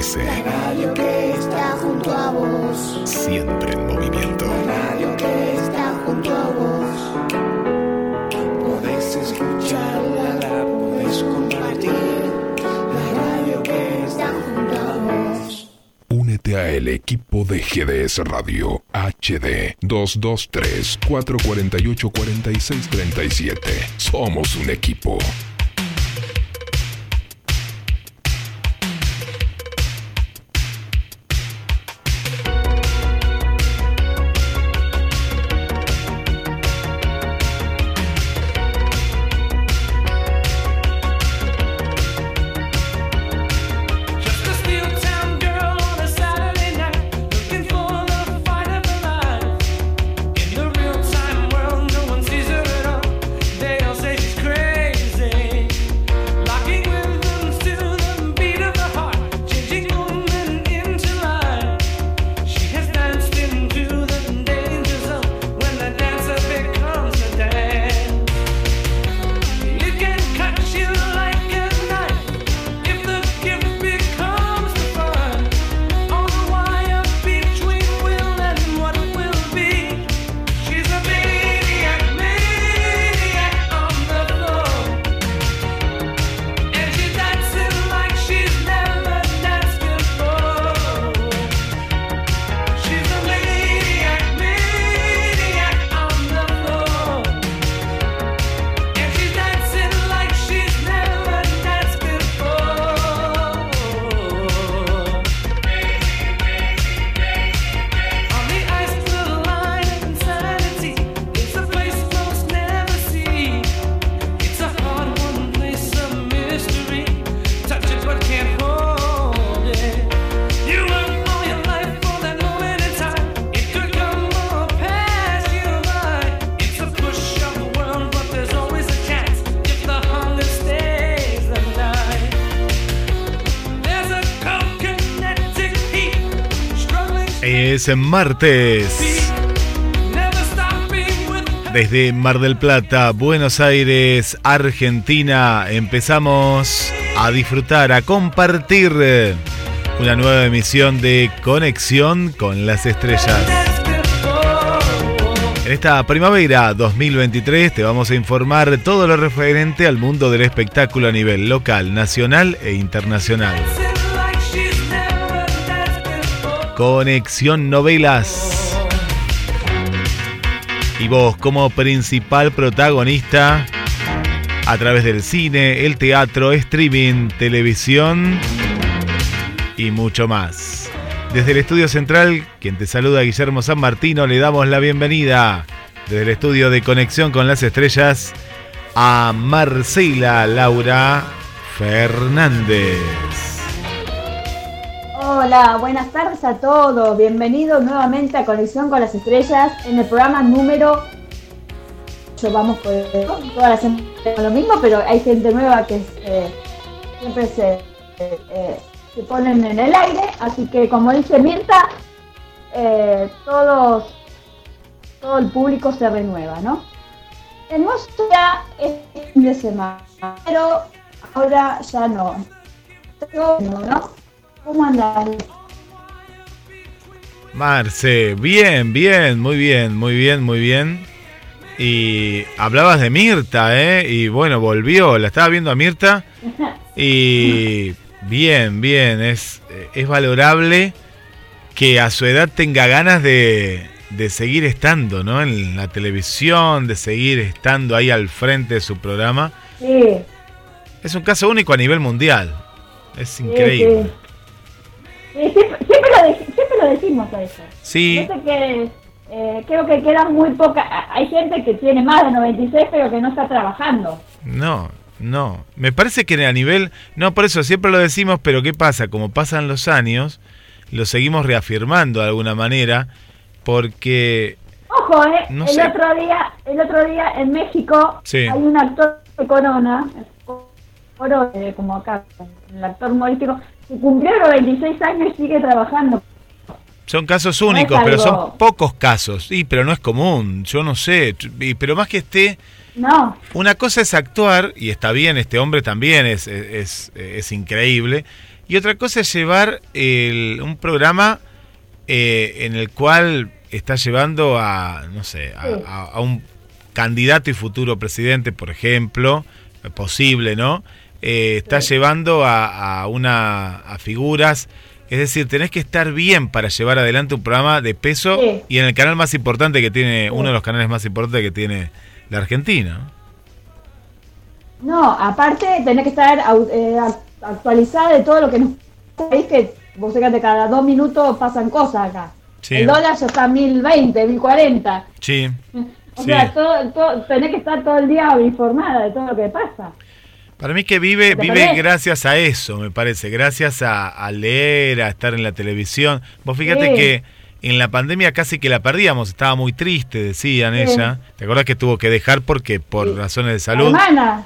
GDS. La radio que está junto a vos. Siempre en movimiento. La radio que está junto a vos. Podés escucharla, la podés compartir. La radio que está junto a vos. Únete a el equipo de GDS Radio HD 223 448 4637. Somos un equipo. Es martes. Desde Mar del Plata, Buenos Aires, Argentina, empezamos a disfrutar, a compartir eh, una nueva emisión de Conexión con las Estrellas. En esta primavera 2023 te vamos a informar todo lo referente al mundo del espectáculo a nivel local, nacional e internacional. Conexión Novelas. Y vos como principal protagonista a través del cine, el teatro, streaming, televisión y mucho más. Desde el estudio central, quien te saluda Guillermo San Martino, le damos la bienvenida desde el estudio de Conexión con las Estrellas a Marcela Laura Fernández. Hola, buenas tardes a todos. Bienvenidos nuevamente a Conexión con las Estrellas en el programa número. Yo vamos por toda la semana con lo mismo, pero hay gente nueva que eh, siempre se, eh, se ponen en el aire. Así que, como dice Mirta, eh, todos, todo el público se renueva, ¿no? Tenemos ya este fin de semana, pero ahora ya ¿no? ¿Cómo andas? Marce, bien, bien, muy bien, muy bien, muy bien. Y hablabas de Mirta, ¿eh? Y bueno, volvió, la estaba viendo a Mirta. Y bien, bien, es, es valorable que a su edad tenga ganas de, de seguir estando, ¿no? En la televisión, de seguir estando ahí al frente de su programa. Sí, Es un caso único a nivel mundial. Es increíble. sí. Sí, siempre, siempre lo, siempre lo decimos a eso. Sí, Yo sé que eh, creo que quedan muy pocas. Hay gente que tiene más de 96, pero que no está trabajando. No, no. Me parece que a nivel... No, por eso siempre lo decimos, pero ¿qué pasa? Como pasan los años, lo seguimos reafirmando de alguna manera, porque... Ojo, eh, No el sé. otro día, el otro día en México Sí. hay un actor de Corona, eh, como acá, el actor humorístico, cumplió los 26 años y sigue trabajando. Son casos No es únicos, pero son pocos casos. Sí, pero no es común, yo no sé. Pero más que esté... No, Una cosa es actuar, y está bien, este hombre también es, es, es increíble, Y otra cosa es llevar el- un programa eh, en el cual está llevando a, no sé, a, Sí. a- a un candidato y futuro presidente, por ejemplo, posible, ¿no? Eh, está llevando a, a una a figuras, es decir, tenés que estar bien para llevar adelante un programa de peso Sí. y en el canal más importante que tiene, Sí. uno de los canales más importantes que tiene la Argentina. ¿no? Aparte tenés que estar eh, act- actualizada de todo lo que nos país que vos fíjate cada dos minutos pasan cosas acá. Sí. El dólar ya está a 1020, 1040. Sí. O Sí. sea, todo, todo- tenés que estar todo el día informada de todo lo que pasa. Para mí que vive, ¿Te vive gracias a eso, me parece, gracias a, a leer, a estar en la televisión. Vos fíjate Sí. que en la pandemia casi que la perdíamos, estaba muy triste, decían Sí. ella. ¿Te acordás que tuvo que dejar porque por Sí. razones de La salud? hermana.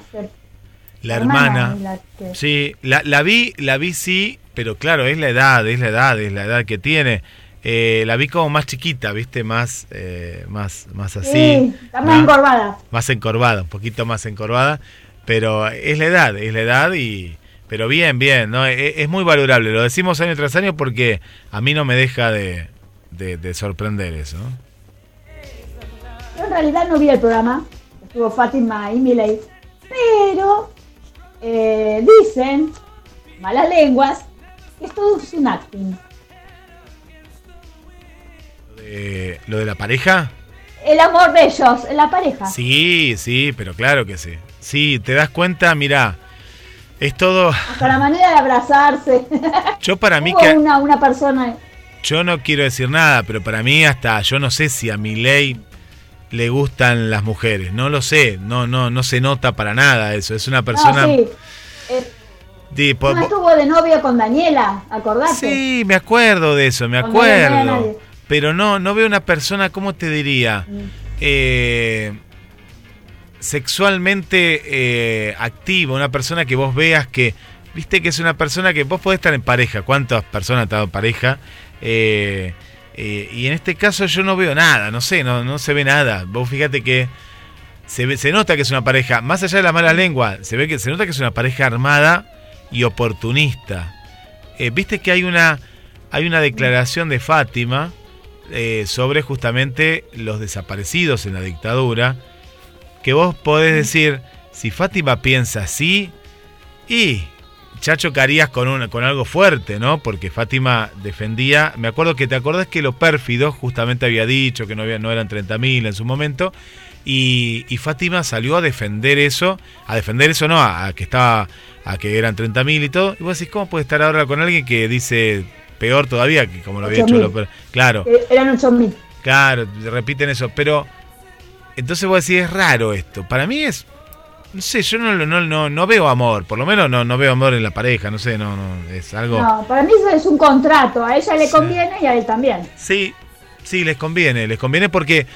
La hermana. la que- Sí, la, la vi, la vi sí, pero claro, es la edad, es la edad, es la edad que tiene. Eh, la vi como más chiquita, viste, más, eh, más, más así. Sí, está más encorvada. más encorvada, un poquito más encorvada, pero es la edad, es la edad y pero bien, bien, no es, es muy valorable, lo decimos año tras año porque a mí no me deja de, de- de sorprender eso. Yo en realidad no vi el programa, estuvo Fátima y Miley, pero eh, dicen, malas lenguas, que esto es un acting. De, lo de la pareja, El amor de ellos, la pareja. sí, sí, pero claro que sí. Sí, te das cuenta, mira, es todo. Hasta la manera de abrazarse. Yo para mí Hubo que una, una persona. Yo no quiero decir nada, pero para mí hasta yo no sé si a mi ley le gustan las mujeres, no lo sé, no no no se nota para nada eso, es una persona No, sí. Eh, no po- estuvo de novio con Daniela, acordate. Sí, me acuerdo de eso, me no acuerdo. Pero no, no veo una persona, ¿cómo te diría? Mm. Eh, sexualmente eh, activa, una persona que vos veas que, viste que es una persona que vos podés estar en pareja, ¿cuántas personas han estado en pareja? Eh, eh, y en este caso yo no veo nada, no sé, no, no se ve nada. Vos fíjate que se, ve- se nota que es una pareja, más allá de la mala lengua, se ve que se nota que es una pareja armada y oportunista. Eh, Viste que hay una hay una declaración de Fátima sobre justamente los desaparecidos en la dictadura, que vos podés decir, si Fátima piensa así, y ya chocarías con, un, con algo fuerte, ¿no? Porque Fátima defendía, me acuerdo que te acordás que lo pérfido justamente había dicho que no, había, no eran 30.000 en su momento, y, y Fátima salió a defender eso, a defender eso no, a, a que estaba, a que eran 30.000 y todo, y vos decís, ¿cómo puede estar ahora con alguien que dice peor todavía que como lo había hecho 8.000. lo per- Claro. Eh, Eran 8000. Claro, repiten eso, pero entonces vos decís, es raro esto. Para mí es, no sé, yo no, no, no, no veo amor, por lo menos no, no veo amor en la pareja, no sé, no, no, es algo... No, para mí eso es un contrato. A ella le Sí. conviene y a él también. Sí, sí, les conviene, les conviene porque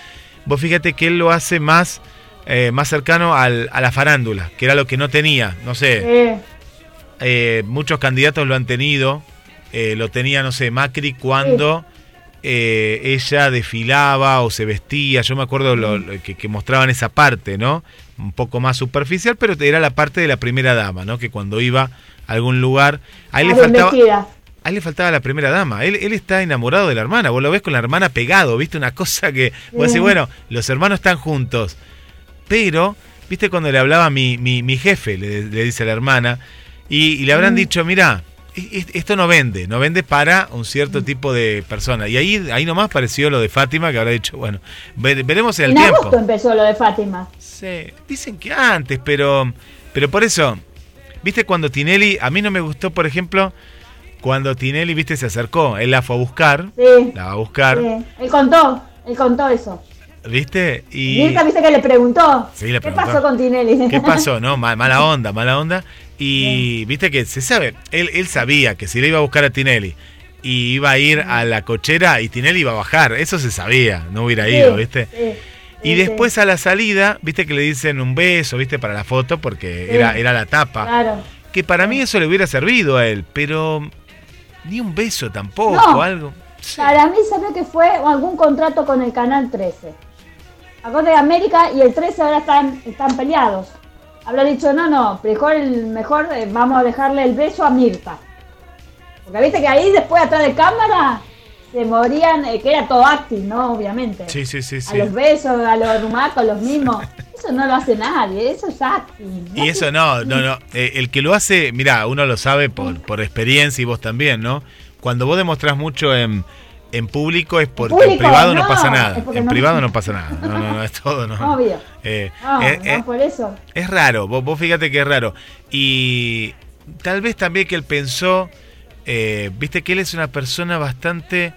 vos fíjate que él lo hace más, eh, más cercano al- a la farándula, que era lo que no tenía, no sé, eh, muchos candidatos lo han tenido, eh, lo tenía, no sé, Macri cuando eh, ella desfilaba o se vestía, yo me acuerdo lo- lo que, que mostraban esa parte, ¿no? Un poco más superficial, pero era la parte de la primera dama, ¿no? Que cuando iba a algún lugar, a él le faltaba... A él le faltaba la primera dama. Él, él está enamorado de la hermana. Vos lo ves con la hermana pegado, ¿viste? Una cosa que. Vos decís, Sí. bueno, los hermanos están juntos. Pero, ¿viste cuando le hablaba mi, mi, mi jefe? Le, le dice a la hermana. Y, y le habrán Mm. dicho, mira, esto no vende. No vende para un cierto tipo de persona. Y ahí, ahí nomás pareció lo de Fátima, que habrá dicho, bueno, ve- veremos en el En tiempo. agosto empezó lo de Fátima. Sí, dicen que antes, pero pero por eso, viste cuando Tinelli, a mí no me gustó, por ejemplo, cuando Tinelli, viste, se acercó, él la fue a buscar, Sí. la va a buscar, sí. Él contó, él contó eso. viste, y Mirta, viste que le preguntó. Sí, le ¿Qué preguntó. pasó con Tinelli? ¿qué pasó? No, Ma- mala onda, mala onda, y viste que se sabe, él, él sabía que si le iba a buscar a Tinelli y iba a ir a la cochera y Tinelli iba a bajar, eso se sabía, no hubiera ido, viste. Y después a la salida, viste que le dicen un beso, viste, para la foto, porque era, era la tapa. Claro. Que para mí eso le hubiera servido a él, pero ni un beso tampoco, No. algo. Para mí se ve que fue algún contrato con el Canal 13. Acorde de América y el 13 ahora están, están peleados. Habrá dicho, no, no, mejor, mejor eh, vamos a dejarle el beso a Mirta. Porque viste que ahí después atrás de cámara se morían, eh, que era todo acting, ¿no? Obviamente. Sí, sí, sí, A sí. los besos, a los rumacos, los mismos. Eso no lo hace nadie, eso es acting. ¿no? Y eso no, no, no. Eh, el que lo hace, mira, uno lo sabe por, por experiencia y vos también, ¿no? Cuando vos demostrás mucho en, en público es porque en público, privado no, no, pasa nada. En no- privado no pasa nada. No, no, no, es todo, no. Obvio. Eh, No, eh, no, eh, por eso. es raro, vos, vos fíjate que es raro. Y tal vez también que él pensó, eh, viste que él es una persona bastante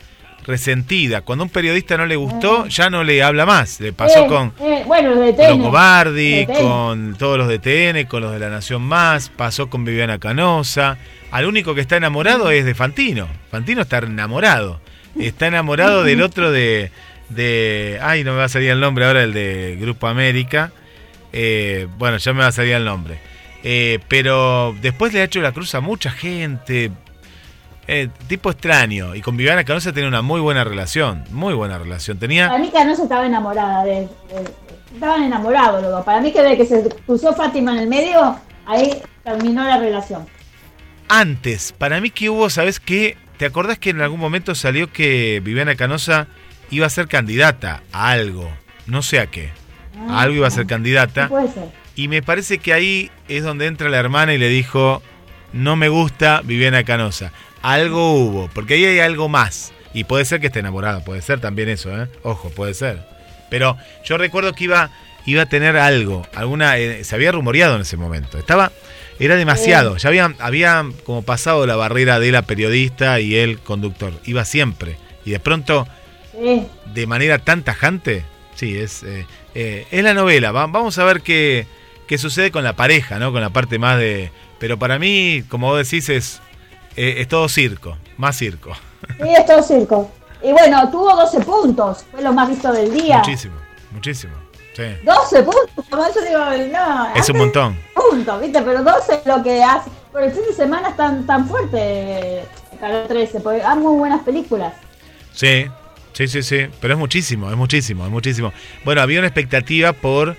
resentida. Cuando a un periodista no le gustó, ya no le habla más. Le pasó con bueno, los con todos los de TN, con los de La Nación Más, pasó con Viviana Canosa. Al único que está enamorado es de Fantino. Fantino está enamorado. Está enamorado del otro de, de... Ay, no me va a salir el nombre ahora, el de Grupo América. Eh, bueno, ya me va a salir el nombre. Eh, pero después le ha hecho la cruz a mucha gente. Eh, tipo extraño. Y con Viviana Canosa tenía una muy buena relación. Muy buena relación. Tenía... Para mí se estaba enamorada de, de- Estaban enamorados dos. Para mí que de que se cruzó Fátima en el medio, ahí terminó la relación. antes, para mí que hubo, ¿sabes qué? ¿Te acordás que en algún momento salió que Viviana Canosa iba a ser candidata a algo? No sé a qué. A algo iba a ser candidata. puede ser. Y me parece que ahí es donde entra la hermana y le dijo, no me gusta Viviana Canosa. Algo hubo, porque ahí hay algo más. Y puede ser que esté enamorada, puede ser también eso, ¿eh? Ojo, puede ser. Pero yo recuerdo que iba, iba a tener algo, alguna, eh, se había rumoreado en ese momento. Estaba, era demasiado, ya había, había como pasado la barrera de la periodista y el conductor. Iba siempre. Y de pronto Sí. de manera tan tajante. Sí, es, eh, eh, es la novela. Va- vamos a ver qué, qué sucede con la pareja, ¿no? Con la parte más de... Pero para mí, como vos decís, es, eh, es todo circo, más circo. Sí, es todo circo. Y bueno, tuvo 12 puntos. Fue lo más visto del día. Muchísimo, muchísimo. Sí. 12 puntos. Como eso digo, no. Es un montón. Puntos, ¿viste? Pero 12 es lo que hace. Por el fin de semana es tan, tan fuerte. Canal 13. Porque hay muy buenas películas. Sí, sí, sí, sí. Pero es muchísimo, es muchísimo, es muchísimo. Bueno, había una expectativa por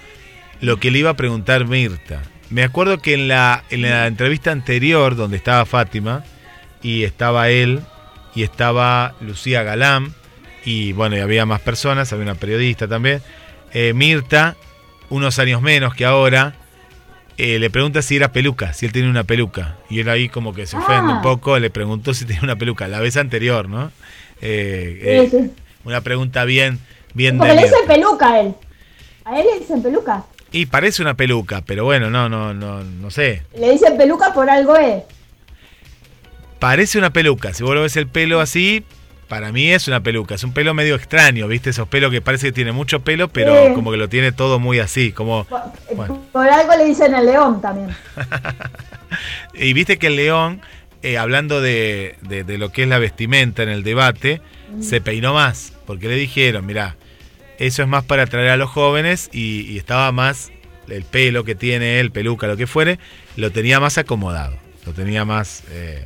lo que le iba a preguntar Mirta. Me acuerdo que en la, en la entrevista anterior, donde estaba Fátima, y estaba él, y estaba Lucía Galán, y bueno, y había más personas, había una periodista también. Eh, Mirta, unos años menos que ahora, eh, le pregunta si era peluca, si él tiene una peluca. Y él ahí como que se ofende Ah. un poco, le preguntó si tenía una peluca, la vez anterior, ¿no? Eh, Sí, sí. una pregunta bien, bien Porque de le dicen peluca a él. A él le dicen peluca. Y parece una peluca, pero bueno, no, no, no, no sé. Le dicen peluca por algo es. Parece una peluca. Si vos lo ves el pelo así, para mí es una peluca. Es un pelo medio extraño, ¿viste? Esos pelos que parece que tiene mucho pelo, pero Sí. como que lo tiene todo muy así. Como, Por, eh, Bueno. por algo le dicen el león también. Y viste que el león, eh, hablando de, de- de lo que es la vestimenta en el debate, se peinó más. Porque le dijeron, mirá, eso es más para atraer a los jóvenes y, y estaba más, el pelo que tiene él, peluca, lo que fuere, lo tenía más acomodado. Lo tenía más... eh,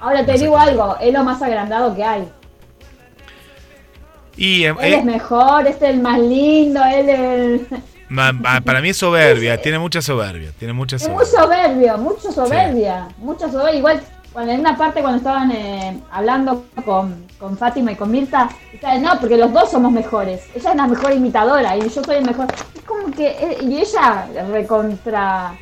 Ahora te digo algo, es lo más agrandado que hay. Y eh, Él eh, es mejor, este es el más lindo, él para mí es soberbia, tiene mucha soberbia, tiene mucha Es muy soberbia. soberbio, mucho soberbia, mucha soberbia. Igual, cuando en una parte cuando estaban eh, hablando con, con Fátima y con Mirta, decían, no, porque los dos somos mejores. Ella es la mejor imitadora y yo soy el mejor. Es como que, eh, y ella recontra,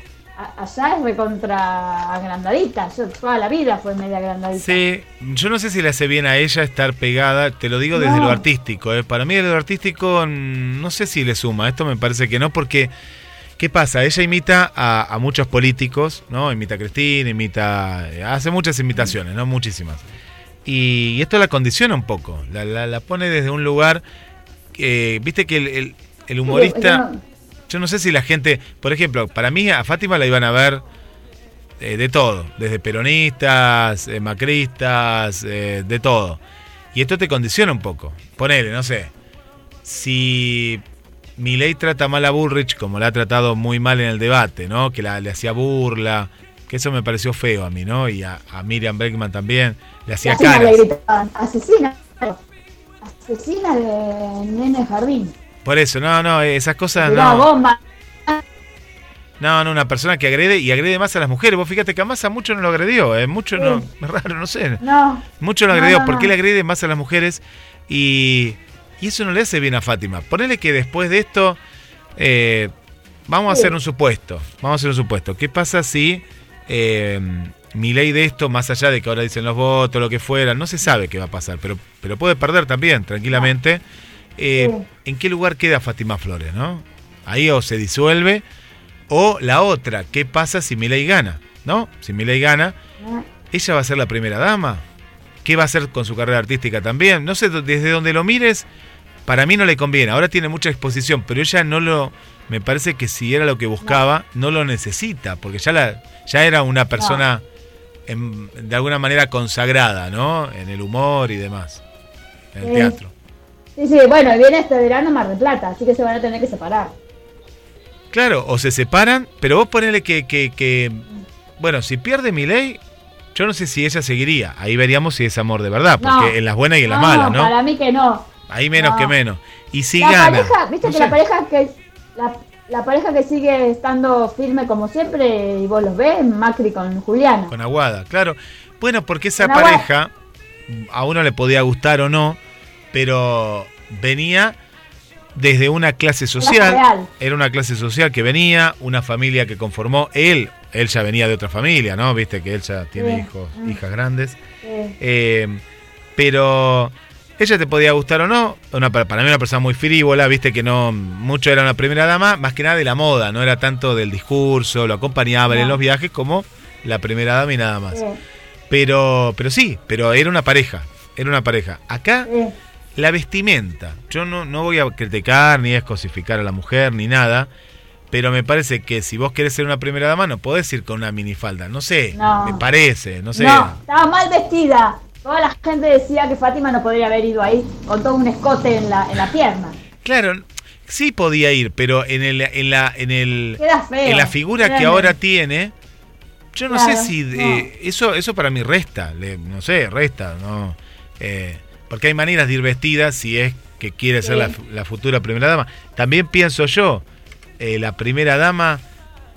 allá es recontra agrandadita. Yo toda la vida fue media agrandadita. Sí, yo no sé si le hace bien a ella estar pegada, te lo digo desde No. lo artístico. eh. Para mí desde lo artístico mm, no sé si le suma, esto me parece que no, porque ¿qué pasa? Ella imita a, a muchos políticos, ¿no? Imita a Cristina, imita, eh, hace muchas imitaciones, ¿no? Muchísimas. Y, esto la condiciona un poco, la, la- la pone desde un lugar, que viste que el, el- el humorista... Sí, Yo no sé si la gente, por ejemplo, para mí a Fátima la iban a ver eh, de todo, desde peronistas, eh, macristas, eh, de todo. Y esto te condiciona un poco. Ponele, no sé, si Milei trata mal a Bullrich como la ha tratado muy mal en el debate, ¿no? Que la, le hacía burla, que eso me pareció feo a mí, ¿no? Y a, a Miriam Bregman también, le hacía caras. le gritaban, asesina. Asesina de nene jardín. Por eso, no, no, esas cosas no. bomba. No, no, una persona que agrede y agrede más a las mujeres. Vos fíjate que a Massa mucho no lo agredió, ¿eh? Mucho no, es raro, no sé. No, Mucho lo No, agredió no, porque él agrede más a las mujeres y, y eso no le hace bien a Fátima. Ponele que después de esto, eh, vamos a hacer un supuesto. Vamos a hacer un supuesto. ¿Qué pasa si eh, mi ley de esto, más allá de que ahora dicen los votos, lo que fuera, no se sabe qué va a pasar, pero, pero puede perder también, tranquilamente. Eh, Sí. ¿En qué lugar queda Fátima Flores, no? Ahí o se disuelve, o la otra, ¿qué pasa si mi ley gana? ¿No? Si mi ley gana, no. ¿Ella va a ser la primera dama? ¿Qué va a hacer con su carrera artística también? No sé, desde donde lo mires, para mí no le conviene. Ahora tiene mucha exposición, pero ella no lo... Me parece que si era lo que buscaba, no, lo necesita, porque ya, la, ya era una persona en- de alguna manera consagrada, ¿no? En el humor y demás, en el Sí. teatro. Sí, sí, bueno, viene este verano Mar del Plata, así que se van a tener que separar. Claro, o se separan, pero vos ponele que, que, que- bueno, si pierde mi ley, yo no sé si ella seguiría. Ahí veríamos si es amor de verdad, porque No. en las buenas y en las malas, ¿no? Para mí que no. Ahí menos No. que menos. Y si la gana. pareja, viste no que sé, la pareja que la, la pareja que sigue estando firme como siempre y vos los ves, Macri con Juliana. Con Aguada, claro. Bueno, porque esa pareja a uno le podía gustar o no, pero venía desde una clase social. real. Era una clase social que venía, una familia que conformó él. Él ya venía de otra familia, ¿no? Viste que él ya tiene Sí. hijos, Mm. hijas grandes. Sí. Eh, pero ella te podía gustar o no. Una, para mí una persona muy frívola, viste que no mucho era una primera dama, más que nada de la moda, no era tanto del discurso, lo acompañaba en los viajes como la primera dama y nada más. Sí, Pero, pero sí, pero era una pareja, era una pareja. Acá. La vestimenta, yo no, no voy a criticar ni a escosificar a la mujer ni nada. Pero me parece que si vos querés ser una primera dama, no podés ir con una minifalda. No sé, No. me parece, no sé. No, estaba mal vestida. Toda la gente decía que Fátima no podría haber ido ahí con todo un escote en la, en la pierna. Claro, sí podía ir, pero en el, en la, en el, feo. en la figura que ahora tiene, yo no Claro, sé si no. eh, eso, eso para mí resta, le- no sé, resta, no, Eh, porque hay maneras de ir vestida si es que quiere ser la, fu- la futura primera dama. También pienso yo, eh, la primera dama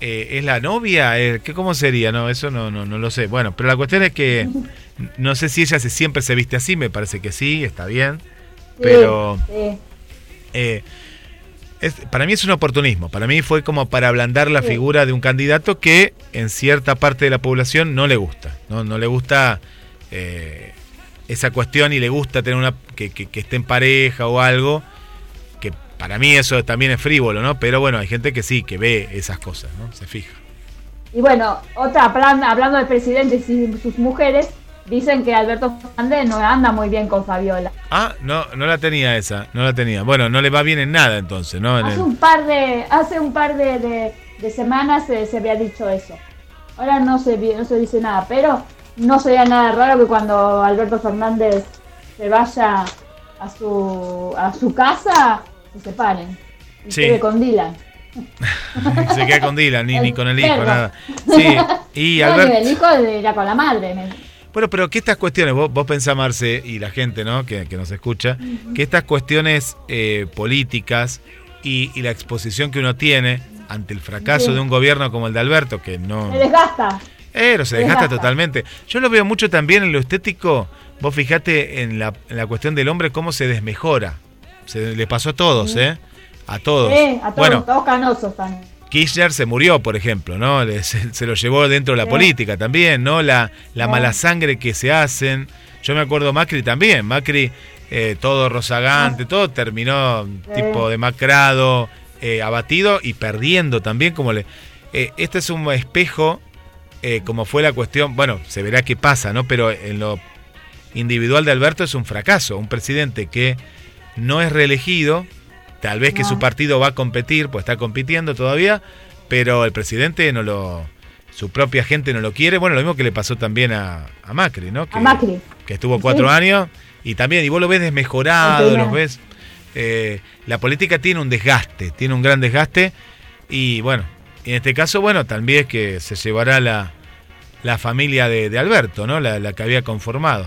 eh, es la novia, eh, ¿qué cómo sería? No, eso no, no, no lo sé. Bueno, pero la cuestión es que no sé si ella se, siempre se viste así, me parece que sí, está bien, pero es- para mí es un oportunismo. Para mí fue como para ablandar la figura de un candidato que en cierta parte de la población no le gusta. No, no le gusta eh, esa cuestión y le gusta tener una que, que- que esté en pareja o algo. Que para mí eso también es frívolo, ¿no? Pero bueno, hay gente que sí, que ve esas cosas, ¿no? Se fija. Y bueno, otra, plan- hablando del presidente y sus mujeres, dicen que Alberto Fernández no anda muy bien con Fabiola. Ah, no, no la tenía esa, no la tenía. Bueno, no le va bien en nada entonces, ¿no? En Hace el- un par de, hace un par de, de- de semanas se, se había dicho eso. Ahora no se, no se dice nada, pero no sería nada raro que cuando Alberto Fernández se vaya a su, a su casa, se separen. Y Sí. quede con Dylan. se queda con Dylan, ni, ni con el hijo, Perro. nada. Sí, y No, el hijo irá con la madre. Bueno, pero que estas cuestiones, vos, vos pensás, Marce, y la gente ¿no? que, que nos escucha, que estas cuestiones eh, políticas y, y la exposición que uno tiene ante el fracaso Sí. de un gobierno como el de Alberto, que no... Me desgasta. Pero se Se desgasta totalmente. Yo lo veo mucho también en lo estético. Vos fijate en la, en la cuestión del hombre cómo se desmejora. Se le pasó a todos, ¿eh? A todos. Sí, a todos, bueno, todos canosos están. Kirchner se murió, por ejemplo, ¿no? Se, se lo llevó dentro de la Sí. política también, ¿no? La, la Sí. mala sangre que se hacen. Yo me acuerdo Macri también. Macri, eh, todo rozagante, todo terminó tipo demacrado, eh, abatido y perdiendo también. como le eh, Este es un espejo, eh, como fue la cuestión. Bueno, se verá qué pasa, ¿no? Pero en lo individual de Alberto es un fracaso. Un presidente que no es reelegido, tal vez que su partido va a competir, pues está compitiendo todavía, pero el presidente no lo. Su propia gente no lo quiere. Bueno, lo mismo que le pasó también a, a Macri, ¿no? Que, A Macri. que estuvo cuatro Sí. años y también, y vos lo ves desmejorado, Sí, lo no. ves. eh, la política tiene un desgaste, tiene un gran desgaste y bueno, en este caso, bueno, también es que se llevará la, la familia de, de Alberto, ¿no? La, la que había conformado.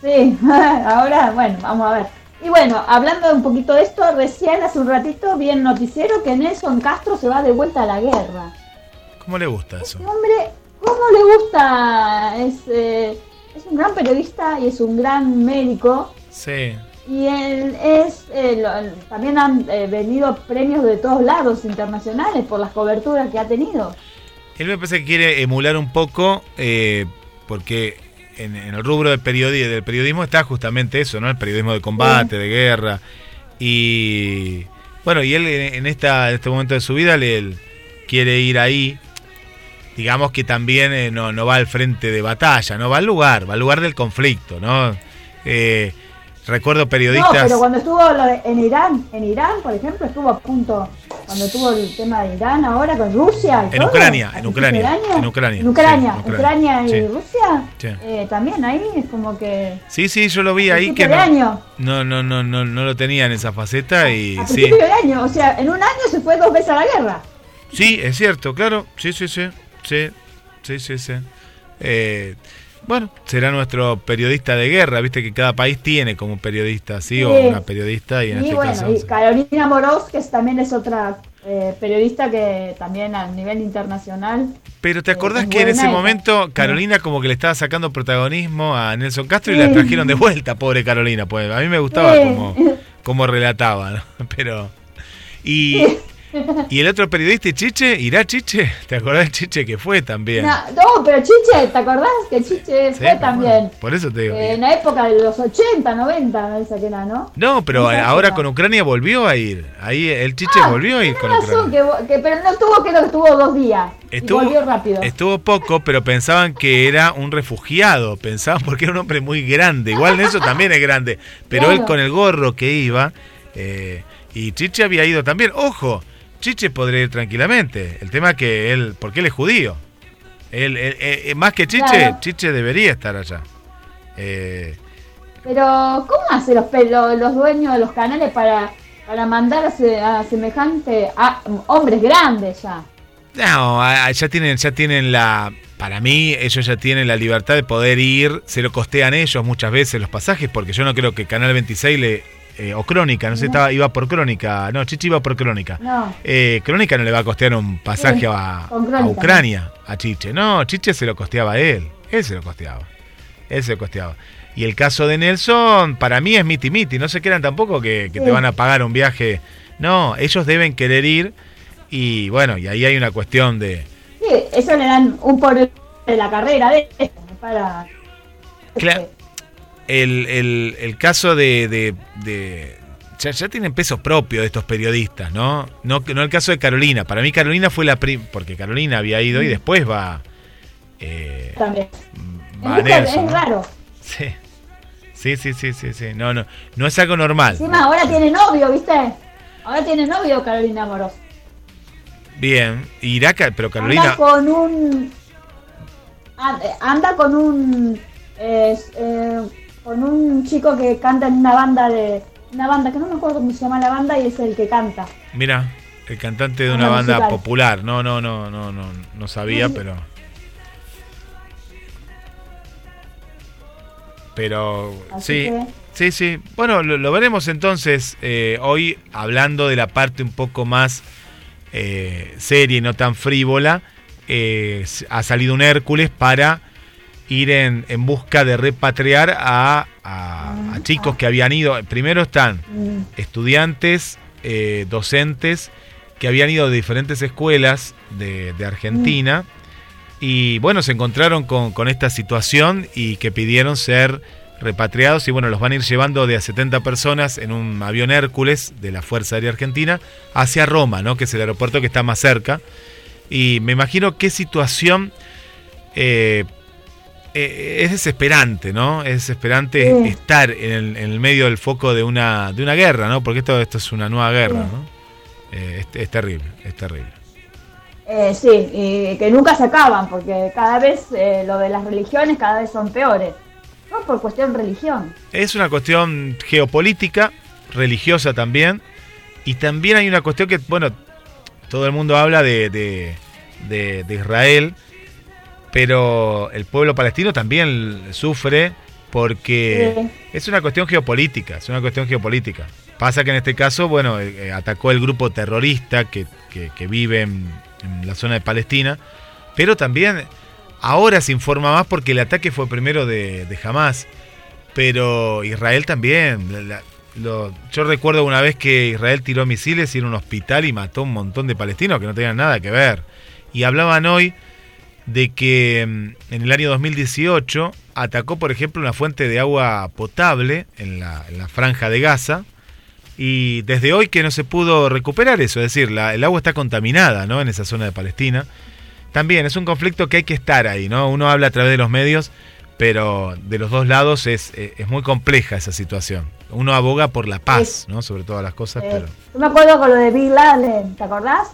Sí, ahora, bueno, vamos a ver. Y bueno, hablando un poquito de esto, recién hace un ratito vi en noticiero que Nelson Castro se va de vuelta a la guerra. ¿Cómo le gusta eso? Este hombre, ¿cómo le gusta? Es, eh, es un gran periodista y es un gran médico. Sí. Y él es, eh, lo- también han eh, venido premios de todos lados internacionales por las coberturas que ha tenido. Él me parece que quiere emular un poco, eh, porque en, en el rubro del, periodi- del periodismo está justamente eso, ¿no? El periodismo de combate, de guerra. Y bueno, y él en, esta, en este momento de su vida le, él quiere ir ahí. Digamos que también eh, no, no va al frente de batalla, no va al lugar, va al lugar del conflicto, ¿no? Eh, recuerdo periodistas. No, pero cuando estuvo lo de- en Irán, en Irán, por ejemplo, estuvo a punto, cuando tuvo el tema de Irán ahora con Rusia. y En todo, Ucrania, en Ucrania, en Ucrania, En Ucrania, sí, en Ucrania. Ucrania y Sí. Rusia. Sí. eh, también ahí es como que. Sí, sí, yo lo vi ahí que no, año. no, no, no, no, no lo tenía en esa faceta y A sí. principio de año, o sea, en un año se fue dos veces a la guerra. Sí, es cierto, claro. Sí, sí, sí. Sí, sí, sí, sí. Eh, bueno, será nuestro periodista de guerra. Viste que cada país tiene como un periodista así o Sí. una periodista y en Y este bueno, caso. y sí. Carolina Moros, que es- también es otra eh, periodista que también a nivel internacional. Pero ¿te acordás es que en ese momento Carolina como que le estaba sacando protagonismo a Nelson Castro y la Sí. trajeron de vuelta, pobre Carolina? Pues a mí me gustaba Sí. como, como relataba, ¿no? Pero... Y, y el otro periodista, ¿y Chiche, ¿irá Chiche? ¿Te acordás del Chiche que fue también? No, no, pero Chiche, ¿te acordás que Chiche Sí, fue también? bueno, por eso te digo. Eh, en la época de los 80, 90, me que era, ¿no? No, pero ahora época. con Ucrania volvió a ir. Ahí el Chiche Ah, volvió a ir con razón, Ucrania. que, vo- que- pero no estuvo, creo que estuvo dos días. y Estuvo, volvió rápido. estuvo poco, pero pensaban que era un refugiado. Pensaban porque era un hombre muy grande. Igual Nelson también es grande. Pero él con el gorro que iba. eh, y Chiche había ido también. Ojo, Chiche podría ir tranquilamente. El tema es que él. Porque él es judío. Él, él- eh, más que Chiche, Claro. Chiche debería estar allá. Eh, Pero, ¿cómo hacen los, dueños de los canales para, para mandar a, a semejante a hombres grandes ya? No, a- ya tienen, ya tienen la. Para mí, ellos ya tienen la libertad de poder ir. Se lo costean ellos muchas veces los pasajes, porque yo no creo que Canal 26 le. Eh, o Crónica, no sé, estaba, iba por Crónica. No, Chichi iba por Crónica. No. Eh, Crónica no le va a costear un pasaje Sí, a, a Ucrania, a Chiche. No, Chiche se lo costeaba él. Él se lo costeaba. Él se lo costeaba. Y el caso de Nelson, para mí es miti miti. No se crean tampoco que, que te van a pagar un viaje. No, ellos deben querer ir. Y bueno, y ahí hay una cuestión de. Sí, eso le dan un por de la carrera de para... Cla- el, el- el caso de. de- de- ya, ya tienen peso propio de estos periodistas, ¿no? ¿no? No el caso de Carolina. Para mí, Carolina fue la. prim- porque Carolina había ido y después va. eh, también. va Es, Nelson, es ¿no? raro. Sí. Sí, sí, sí, sí, sí. No, no, no es algo normal. Encima ahora tiene novio, ¿viste? Ahora tiene novio Carolina Moros. Bien. Irá, pero Anda Carolina. con un... an- Anda con un... eh, eh, con un chico que canta en una banda de... Una banda que no me acuerdo cómo se llama la banda y es el que canta. Mira, el cantante de Una una banda musical. popular. No, no, no, no, no, no sabía, Sí. pero. Pero Así sí, que- sí, sí. Bueno, lo, lo veremos entonces eh, hoy hablando de la parte un poco más eh, seria y no tan frívola. eh, ha salido un Hércules para ir en, en busca de repatriar a, a- a chicos que habían ido. Primero están Mm, estudiantes, eh, docentes que habían ido de diferentes escuelas de, de Argentina y bueno, se encontraron con, con esta situación y que pidieron ser repatriados y bueno, los van a ir llevando de a 70 personas en un avión Hércules de la Fuerza Aérea Argentina hacia Roma, ¿no? que es el aeropuerto que está más cerca. Y me imagino qué situación eh, eh, es desesperante, ¿no? Es desesperante Sí. estar en el, en el medio del foco de una, de una guerra, ¿no? Porque esto, esto es una nueva guerra, Sí. ¿no? Eh, es, es terrible, es terrible. eh, sí, y que nunca se acaban, porque cada vez lo de las religiones cada vez son peores. No por cuestión religión. Es una cuestión geopolítica, religiosa también, y también hay una cuestión que, bueno, todo el mundo habla de, de- de- de Israel, pero el pueblo palestino también sufre porque Sí. es una cuestión geopolítica, es una cuestión geopolítica. Pasa que en este caso, bueno, eh, eh, atacó el grupo terrorista que, que- que vive en, en la zona de Palestina, pero también ahora se informa más porque el ataque fue primero de, de Hamas, pero Israel también. la- la- lo- yo recuerdo una vez que Israel tiró misiles y en un hospital y mató un montón de palestinos que no tenían nada que ver. Y hablaban hoy de que mm, en el año 2018 atacó, por ejemplo, una fuente de agua potable en la, en la franja de Gaza. Y desde hoy que no se pudo recuperar eso, es decir, la- el agua está contaminada ¿no? en esa zona de Palestina. También es un conflicto que hay que estar ahí, ¿no? Uno habla a través de los medios, pero de los dos lados es, eh, es muy compleja esa situación. Uno aboga por la paz, ¿no? Sobre todas las cosas, Eh, pero yo me acuerdo con lo de Big Laden, ¿te acordás?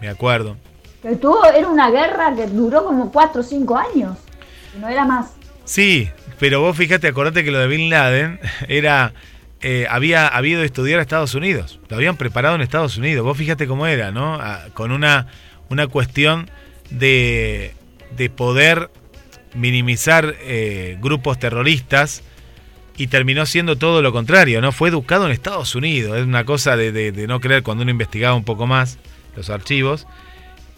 me acuerdo. Que tuvo, era una guerra que duró como 4 o 5 años. No era más. Sí, pero vos fíjate, acordate que lo de Bin Laden era eh, había habido estudiar a Estados Unidos, lo habían preparado en Estados Unidos. Vos fíjate cómo era, ¿no? Ah, con una, una cuestión de, de poder minimizar eh, grupos terroristas y terminó siendo todo lo contrario, ¿no? Fue educado en Estados Unidos, es una cosa de- de no creer cuando uno investigaba un poco más los archivos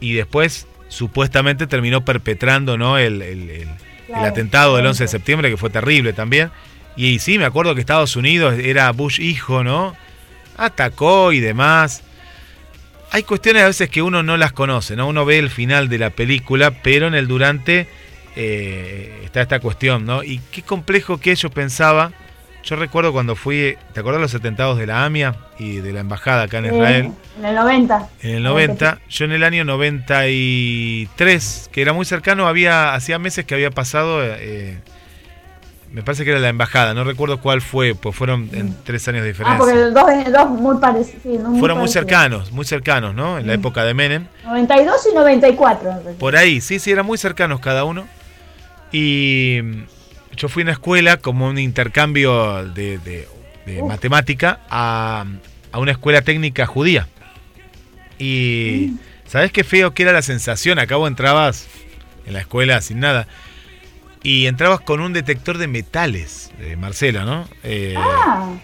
y después supuestamente terminó perpetrando, ¿no? El, el- el- atentado del claro. 11 de septiembre que fue terrible también. Y, sí, me acuerdo que Estados Unidos era Bush hijo, ¿no? Atacó y demás. Hay cuestiones a veces que uno no las conoce, ¿no? Uno ve el final de la película, pero en el durante eh, está esta cuestión, ¿no? Y qué complejo que yo pensaba. Yo recuerdo cuando fui, ¿te acuerdas los atentados de la AMIA y de la embajada acá en Eh, Israel? en el 90. En el 90, yo en el año 93, que era muy cercano, había hacía meses que había pasado, eh, me parece que era la embajada, no recuerdo cuál fue, pues fueron en tres años de Ah, diferencia. porque los dos, dos muy parecidos. sí, no fueron muy cercanos, muy cercanos, ¿no? En la época de Menem. 92 y 94. en realidad. Por ahí, sí, sí, eran muy cercanos cada uno. Y yo fui a una escuela como un intercambio de, de- matemática a, a una escuela técnica judía. Y ¿sabes qué feo que era la sensación? Acabo entrabas en la escuela sin nada. Y entrabas con un detector de metales, eh, Marcelo, ¿no? Eh, Ah,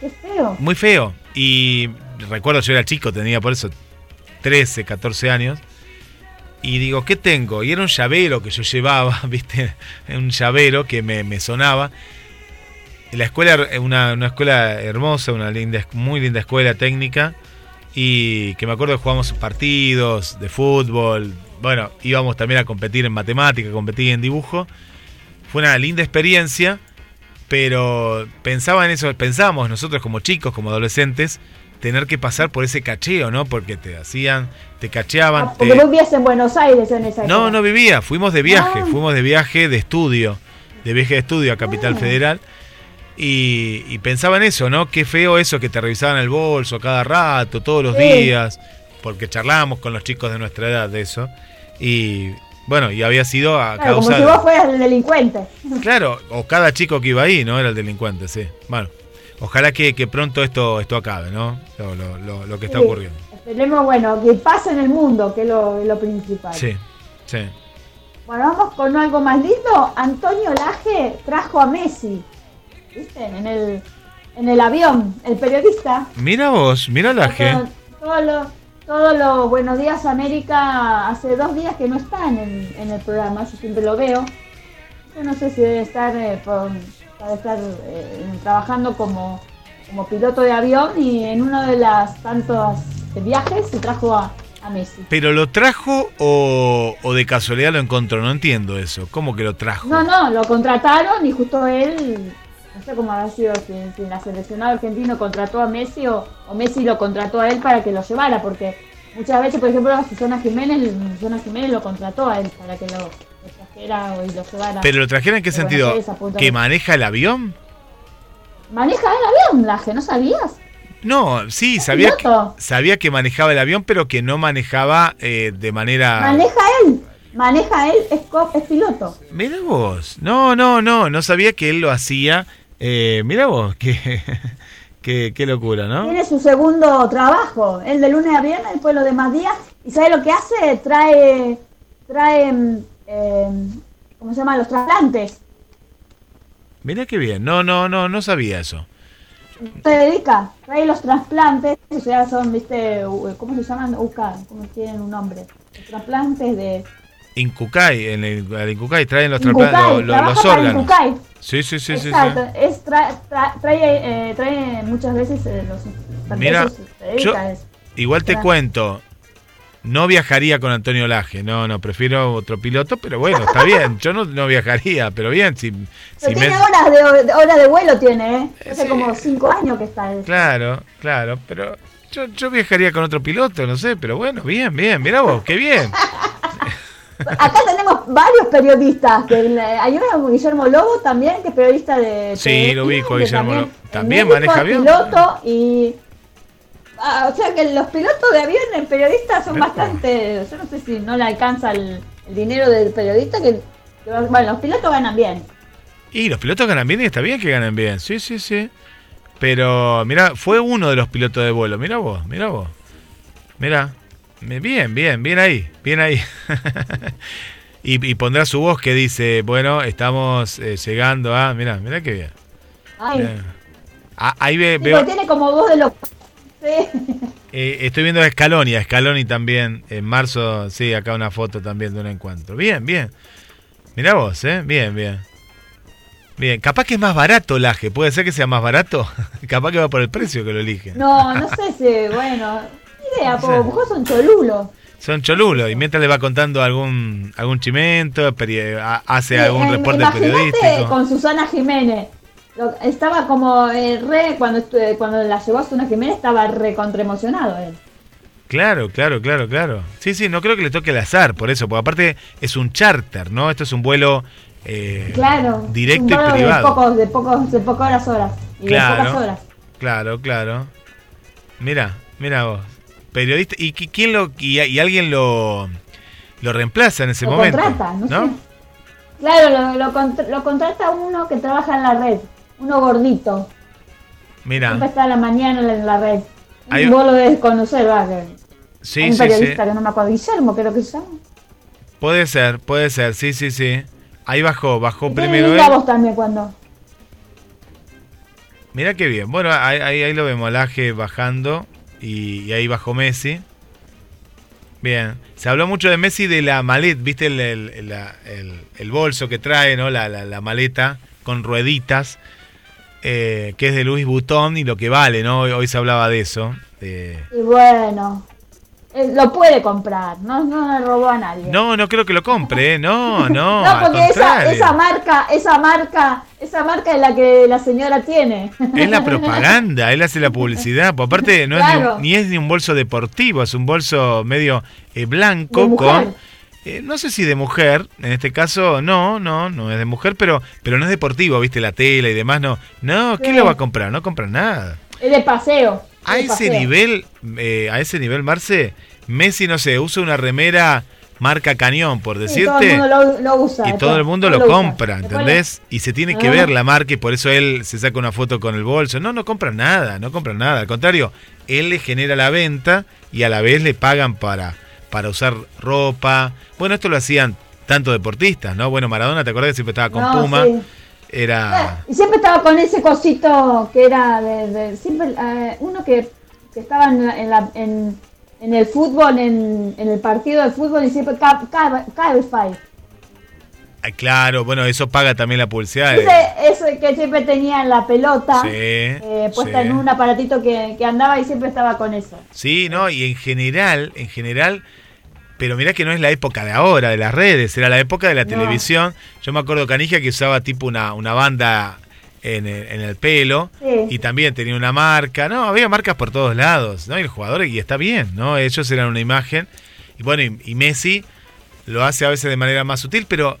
qué feo. muy feo. Y recuerdo, yo era chico, tenía por eso 13, 14 años. Y digo, ¿qué tengo? Y era un llavero que yo llevaba, ¿viste? Un llavero que me, me sonaba. La escuela, una, una escuela hermosa, una linda, muy linda escuela técnica. Y que me acuerdo que jugamos partidos de fútbol. Bueno, íbamos también a competir en matemática, competir en dibujo. Fue una linda experiencia pero pensaba en eso, pensábamos nosotros como chicos, como adolescentes, tener que pasar por ese cacheo, ¿no? Porque te hacían, te cacheaban. Ah, porque te- vos vivías en Buenos Aires en esa No, época. no vivía, fuimos de viaje, Ah. fuimos de viaje de estudio, de viaje de estudio a Capital Ah. Federal. Y, y pensaba en eso, ¿no? Qué feo eso que te revisaban el bolso cada rato, todos los Sí. días, porque charlábamos con los chicos de nuestra edad de eso. Y bueno, y había sido a Claro, como causa si de- vos fueras el delincuente. Claro, o cada chico que iba ahí, ¿no? Era el delincuente, sí. Bueno, ojalá que, que pronto esto, esto acabe, ¿no? Lo, lo- lo- lo que está Sí. ocurriendo. Esperemos, bueno, que pase en el mundo, que es lo, lo principal. Sí, sí. Bueno, vamos con algo más lindo. Antonio Laje trajo a Messi. ¿Viste? En el, en el avión, el periodista. Mira vos, mira la G. Todo, todo lo, Buenos Días América hace dos días que no está en el, en el programa, yo siempre lo veo. Yo no sé si debe estar, eh, por- debe estar eh, trabajando como, como piloto de avión y en uno de las tantos viajes se trajo a, a Messi. ¿Pero lo trajo o, o de casualidad lo encontró? No entiendo eso. ¿Cómo que lo trajo? No, no, lo contrataron y justo él, no sé cómo habrá sido, si, si la seleccionado argentino contrató a Messi o, o Messi lo contrató a él para que lo llevara, porque muchas veces, por ejemplo, Susana Jiménez, Susana Jiménez lo contrató a él para que lo trajera o y lo llevara. ¿Pero lo trajeron en qué sentido? ¿Que maneja el avión? Maneja el avión, Laje, ¿no sabías? No, sí, sabía que, sabía que manejaba el avión, pero que no manejaba eh, de manera... Maneja él, maneja él, es, es piloto. Mira vos. No, no, no, no sabía que él lo hacía. Eh, mira vos, qué, qué, qué locura, ¿no? Tiene su segundo trabajo, el de lunes a viernes, después los demás días. ¿Y sabe lo que hace? Trae, trae, mm, eh, ¿cómo se llama? Los trasplantes. Mirá qué bien. No, no, no, no sabía eso. Se dedica, trae los trasplantes, o sea, son, viste, ¿cómo se llaman? UK, ¿cómo tienen un nombre? Los trasplantes de... Incucay, en el, al Incucay traen los, Incucay, lo- lo- los órganos. Incucay. Sí, sí, sí, sí. Exacto, sí. es tra- tra- trae, eh, trae muchas veces eh, los Mira, yo-. Igual te Claro. cuento, no viajaría con Antonio Laje, no, no, prefiero otro piloto, pero bueno, está bien, yo no, no viajaría, pero bien, si, Pero si me... horas de, horas de vuelo, tiene, ¿eh? Hace Sí. como cinco años que está. eso. Claro, claro, pero yo, yo viajaría con otro piloto, no sé, pero bueno, bien, bien, mira vos, qué bien. Acá tenemos varios periodistas. Que, eh, hay uno, Guillermo Lobo también, que es periodista de. Sí, lo ubico, Guillermo también Lobo. ¿También médico, maneja avión? piloto y. Ah, o sea que los pilotos de avión en periodistas son bastante. Yo no sé si no le alcanza el, el dinero del periodista. que Bueno, los pilotos ganan bien. Y los pilotos ganan bien y está bien que ganen bien, sí, sí, sí. Pero, mira, fue uno de los pilotos de vuelo, mira vos, mira vos. Mira, bien, bien, bien ahí, bien ahí. y, y pondrá su voz que dice, bueno, estamos eh, llegando a... Mira, mira qué bien. Ay, ah, ahí ve- sí, veo, tiene como voz de los. Sí. eh, estoy viendo a Scaloni, a Scaloni también, en marzo, sí, acá una foto también de un encuentro. Bien, bien. Mira vos, ¿eh? Bien, bien. Bien, capaz que es más barato Laje, puede ser que sea más barato. capaz que va por el precio que lo eligen. No, no sé si. Bueno, idea, No porque sé. vos son cholulos. Son cholulos y mientras le va contando algún algún chimento, hace Sí, algún eh, reporte periodístico. con Susana Jiménez. Estaba como eh, re, cuando, estu- cuando la llevó a Susana Jiménez, estaba re contraemocionado él. Claro, claro, claro, claro. Sí, sí, no creo que le toque el azar, por eso, porque aparte es un charter, ¿no? Esto es un vuelo eh, Claro. directo un y privado. De pocos, de pocos, de pocas horas. Y Claro. de pocas horas. Claro, claro. Mira, mira vos. Periodista. ¿Y qui- quién lo y, y alguien lo lo reemplaza en ese Lo momento? contrata, no, sé. Claro, lo, lo, lo contrata uno que trabaja en la red. Uno gordito. Siempre Mira. está a la mañana en la red. Hay- Vos lo debes conocer, va. que- hay Sí, un sí, sí. periodista que no me acuerdo, Guillermo creo que se llama. Puede ser, puede ser. Sí, sí, sí. Ahí bajó, bajó primero él. voz también cuando. Mira qué bien. Bueno, ahí, ahí, ahí lo vemos, Laje bajando y, y ahí bajó Messi. Bien. Se habló mucho de Messi de la maleta, ¿viste el, el- el- la- el- el bolso que trae, ¿no? La, la- la maleta con rueditas, eh, que es de Louis Vuitton y lo que vale, ¿no? Hoy, hoy se hablaba de eso. de- Y bueno, lo puede comprar, no, no le robó a nadie. No, no creo que lo compre, ¿eh? No, no, No, porque esa, esa marca, esa marca, esa marca es la que la señora tiene. Es la propaganda, él hace la publicidad. Por aparte, no es ni, ni es ni un bolso deportivo, es un bolso medio eh, blanco con. Eh, no sé si de mujer, en este caso no, no, no es de mujer, pero, pero no es deportivo, viste la tela y demás, no. No, ¿quién Sí. lo va a comprar? No compra nada. Es de paseo. A de ese paseo. nivel, eh, a ese nivel, Marce, Messi, no sé, usa una remera marca cañón, por Sí, todo el decirte. mundo lo, lo usa. Y todo el mundo lo compra, ¿entendés? Y se tiene que Ah. ver la marca y por eso él se saca una foto con el bolso. No, no compra nada, no compra nada. Al contrario, él le genera la venta y a la vez le pagan para, para usar ropa. Bueno, esto lo hacían tanto deportistas, ¿no? Bueno, Maradona, ¿te acordás que siempre estaba con No, Puma? sí. Era... Y siempre estaba con ese cosito que era de, de- siempre eh, uno que, que estaba en, la- en, la- en, en el fútbol, en, en el partido de fútbol y siempre Cab- Cab- Cabify. Ah, claro, bueno, eso paga también la publicidad. Ese, ese que siempre tenía en la pelota Sí, eh, puesta sí. en un aparatito que, que andaba y siempre estaba con eso. Sí, no, y en general, en general, pero mirá que no es la época de ahora, de las redes, era la época de la No. televisión. Yo me acuerdo Canija que usaba tipo una, una banda en el, en el pelo Sí. y también tenía una marca, no, había marcas por todos lados, ¿no? Y el jugador, y está bien, ¿no? Ellos eran una imagen. Y bueno, y, y Messi lo hace a veces de manera más sutil, pero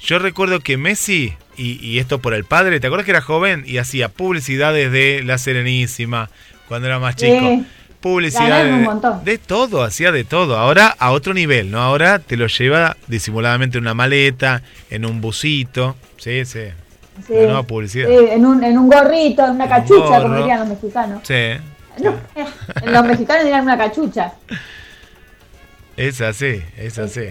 yo recuerdo que Messi, y, y esto por el padre, ¿te acuerdas que era joven y hacía publicidades de La Serenísima cuando era más chico? Sí. Publicidad un de, montón. de todo, hacía de todo. Ahora a otro nivel, ¿no? Ahora te lo lleva disimuladamente en una maleta, en un busito. Sí, sí. Sí. La nueva publicidad. Sí, en, un, en un gorrito, en una Un cachucha, como dirían los mexicanos. Sí. No, los mexicanos dirían una cachucha. Es así, es así.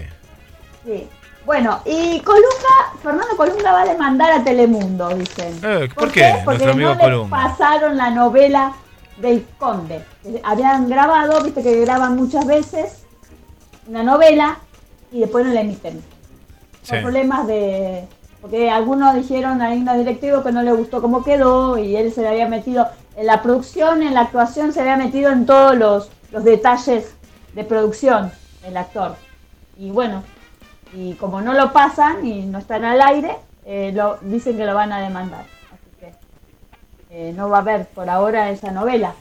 Sí. Bueno, y Colunga, Fernando Colunga va a demandar a Telemundo, dicen. Eh, ¿por qué, nuestro Porque amigo no Colunga? le pasaron la novela del Conde. Habían grabado, viste que graban muchas veces una novela y después no la emiten. Por Sí. problemas de... Porque algunos dijeron, hay unos directivos que no le gustó cómo quedó y él se le había metido en la producción, en la actuación, se había metido en todos los, los detalles de producción, el actor. Y bueno, y como no lo pasan y no están al aire, eh, lo, dicen que lo van a demandar. Así que eh, no va a haber por ahora esa novela.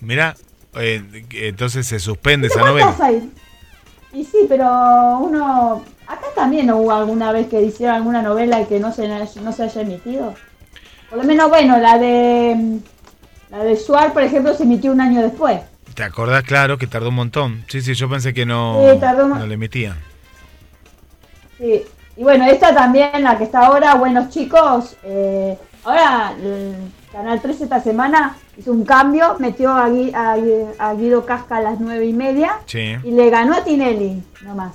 Mirá, eh, entonces se suspende esa ¿Cuántas novela. hay? Y sí, pero uno... Acá también hubo alguna vez que hicieron alguna novela y que no se, no se haya emitido. Por lo menos, bueno, la de... La de Suar, por ejemplo, se emitió un año después. ¿Te acordás? Claro, que tardó un montón. Sí, sí, yo pensé que no, Sí, tardó no le emitían. Sí. Y bueno, esta también, la que está ahora, Buenos Chicos, eh, ahora Canal 13 esta semana hizo un cambio, metió a, Gui- a a Guido Casca a las nueve y media Sí, y le ganó a Tinelli, nomás.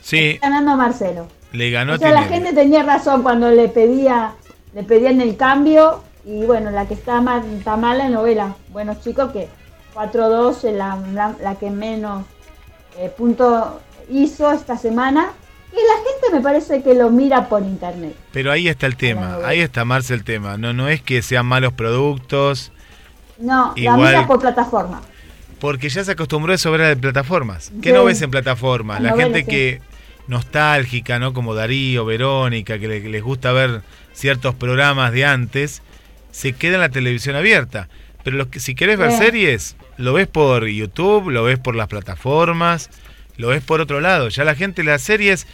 sí, Ganando a Marcelo. le ganó o sea, la Tinelli. gente tenía razón cuando le pedía, le pedían el cambio y bueno, la que está, mal, está mala en novela. Buenos chicos que 4-2 es la, la, la que menos eh, punto hizo esta semana. Y la gente me parece que lo mira por internet. Pero ahí está el tema, ahí está Marce el tema. No, no es que sean malos productos, No, Igual- la mira por plataforma. porque ya se acostumbró a eso ver de plataformas. ¿Qué Sí. no ves en plataformas? La gente que nostálgica, ¿no? Como Darío, Verónica, que le- que les gusta ver ciertos programas de antes, se queda en la televisión abierta. Pero los que, si querés ver Sí. series, lo ves por YouTube, lo ves por las plataformas, lo ves por otro lado. Ya la gente, las series,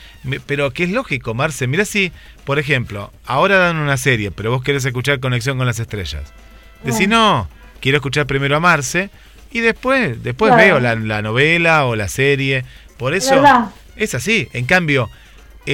pero que es lógico, Marce. Mirá si, por ejemplo, ahora dan una serie, pero vos querés escuchar Conexión con las Estrellas. Decís, no, quiero escuchar primero a Marce y después, después Claro. veo la, la novela o la serie. Por eso verdad. es así. En cambio,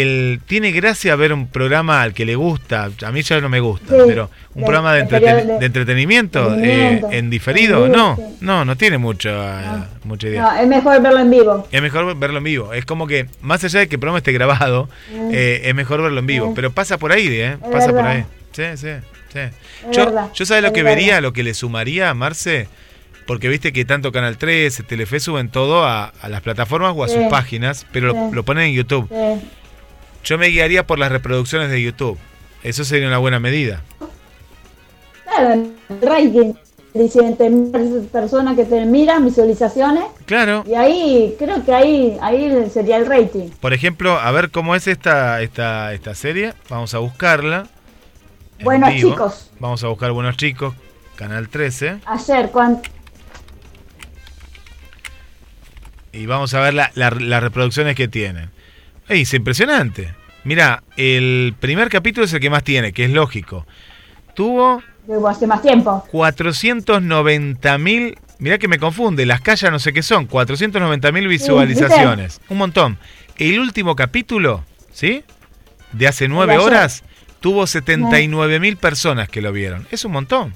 el, tiene gracia ver un programa al que le gusta. A mí ya no me gusta, Sí, pero un de- programa de, de entreten- periodo de- de entretenimiento, eh, en diferido. En vivo, no, sí. no, no tiene mucha, mucha idea. No, es mejor verlo en vivo. Es mejor verlo en vivo. Es como que, más allá de que el programa esté grabado, Mm. eh, es mejor verlo en vivo. Sí. Pero pasa por ahí, ¿eh? Es Pasa por ahí. Sí, sí, sí. Es Yo, verdad, yo sabes lo es que verdad. vería, lo que le sumaría a Marce, porque viste que tanto Canal 13, Telefe suben todo a, a las plataformas o a Sí. sus páginas, pero lo, ponen en YouTube. Sí. Yo me guiaría por las reproducciones de YouTube. Eso sería una buena medida. Claro, el rating. Dicen, te miran personas que te miran, visualizaciones. Claro. Y ahí, creo que ahí, ahí sería el rating. Por ejemplo, a ver cómo es esta, esta, esta serie. Vamos a buscarla. en Buenos vivo. chicos. Vamos a buscar Buenos Chicos, Canal 13. Ayer, cuando... Y vamos a ver la- la- las reproducciones que tienen. Ey, es impresionante. Mira, el primer capítulo es el que más tiene, que es lógico. Tuvo Digo, hace más tiempo. 490 mil. Mirá que me confunde, las calles no sé qué son. 490 mil visualizaciones. Un montón. El último capítulo, ¿sí? De hace nueve horas, tuvo 79 mil personas que lo vieron. Es un montón.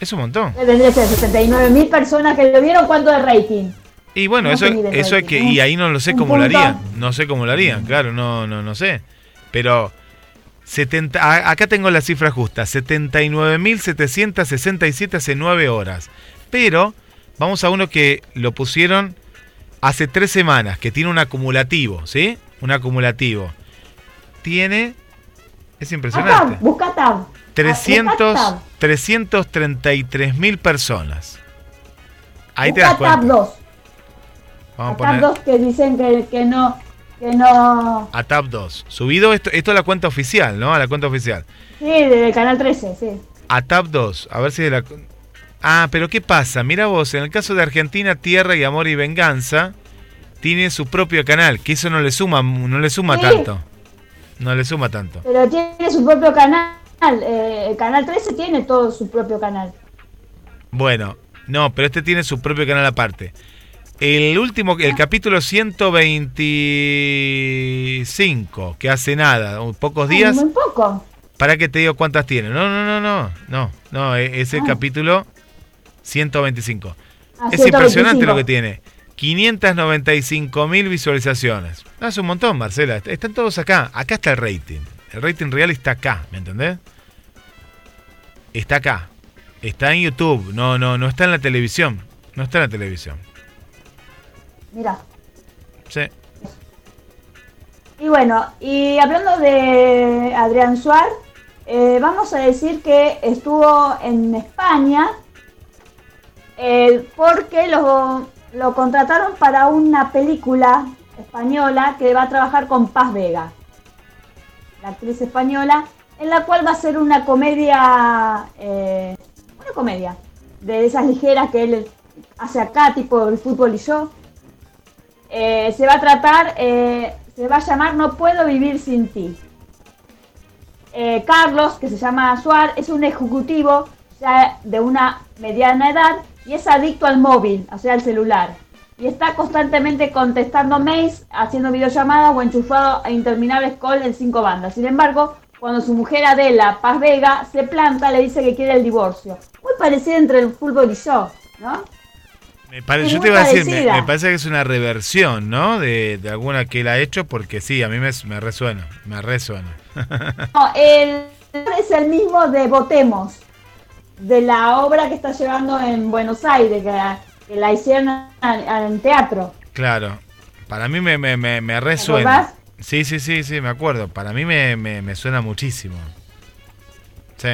Es un montón. Tendría que ser 69 mil personas que lo vieron. ¿Cuánto de rating? Y bueno, No eso, eso rating, que. Y ahí no lo sé cómo lo harían. No sé cómo lo harían, claro, no, no, no sé. Pero 70, a- acá tengo la cifra justa, 79.767 hace 9 horas. Pero vamos a uno que lo pusieron hace 3 semanas, que tiene un acumulativo, ¿sí? Un acumulativo. Tiene... Es impresionante. busca tab. 300, Busca tab. 333 mil personas. Ahí te Busca das cuenta. tab 2. Vamos a tab poner 2 que dicen que, que no... Que no... a Tab 2. Subido esto, esto a la cuenta oficial, ¿no? A la cuenta oficial. Sí, del Canal 13, sí. A Tab 2. A ver si de la... Ah, pero ¿qué pasa? Mira vos, en el caso de Argentina, Tierra y Amor y Venganza tiene su propio canal, que eso no le suma, no le suma Sí. tanto. No le suma tanto. Pero tiene su propio canal. eh, el Canal 13 tiene todo su propio canal. Bueno, no, pero este tiene su propio canal aparte. El último, el capítulo 125, que hace nada, pocos Ay, días, Muy poco. ¿Para que te digo cuántas tiene? No, no, no, no, no, no, e- es el Ah. capítulo 125. Ah, es impresionante 125. lo que tiene. 595 mil visualizaciones. No, es un montón, Marcela. Est- Están todos acá. Acá está el rating. El rating real está acá, ¿me entendés? Está acá. Está en YouTube. No, no, no está en la televisión. No está en la televisión. Mira. Sí. Y bueno, y hablando de Adrián Suárez, eh, vamos a decir que estuvo en España eh, porque lo, lo contrataron para una película española que va a trabajar con Paz Vega, la actriz española, en la cual va a ser una comedia, eh, una comedia de esas ligeras que él hace acá, tipo el fútbol y yo. Eh, se va a tratar, eh, se va a llamar No puedo vivir sin ti. Eh, Carlos, que se llama Suar, es un ejecutivo de una mediana edad y es adicto al móvil, o sea, al celular. Y está constantemente contestando mails, haciendo videollamadas o enchufado a interminables calls en cinco bandas. Sin embargo, cuando su mujer Adela Paz Vega se planta, le dice que quiere el divorcio. Muy parecido entre el fútbol y yo, ¿no? Me pare- yo te iba a decir, me, parece que es una reversión, ¿no? De, de alguna que él ha hecho, porque sí, a mí me, me resuena. Me resuena. No, el es el mismo de Votemos, de la obra que está llevando en Buenos Aires, que, la- que la hicieron en, teatro. Claro. Para mí me, me, me, me resuena. Sí, sí, sí, sí, me acuerdo. Para mí me, me, me suena muchísimo. Sí.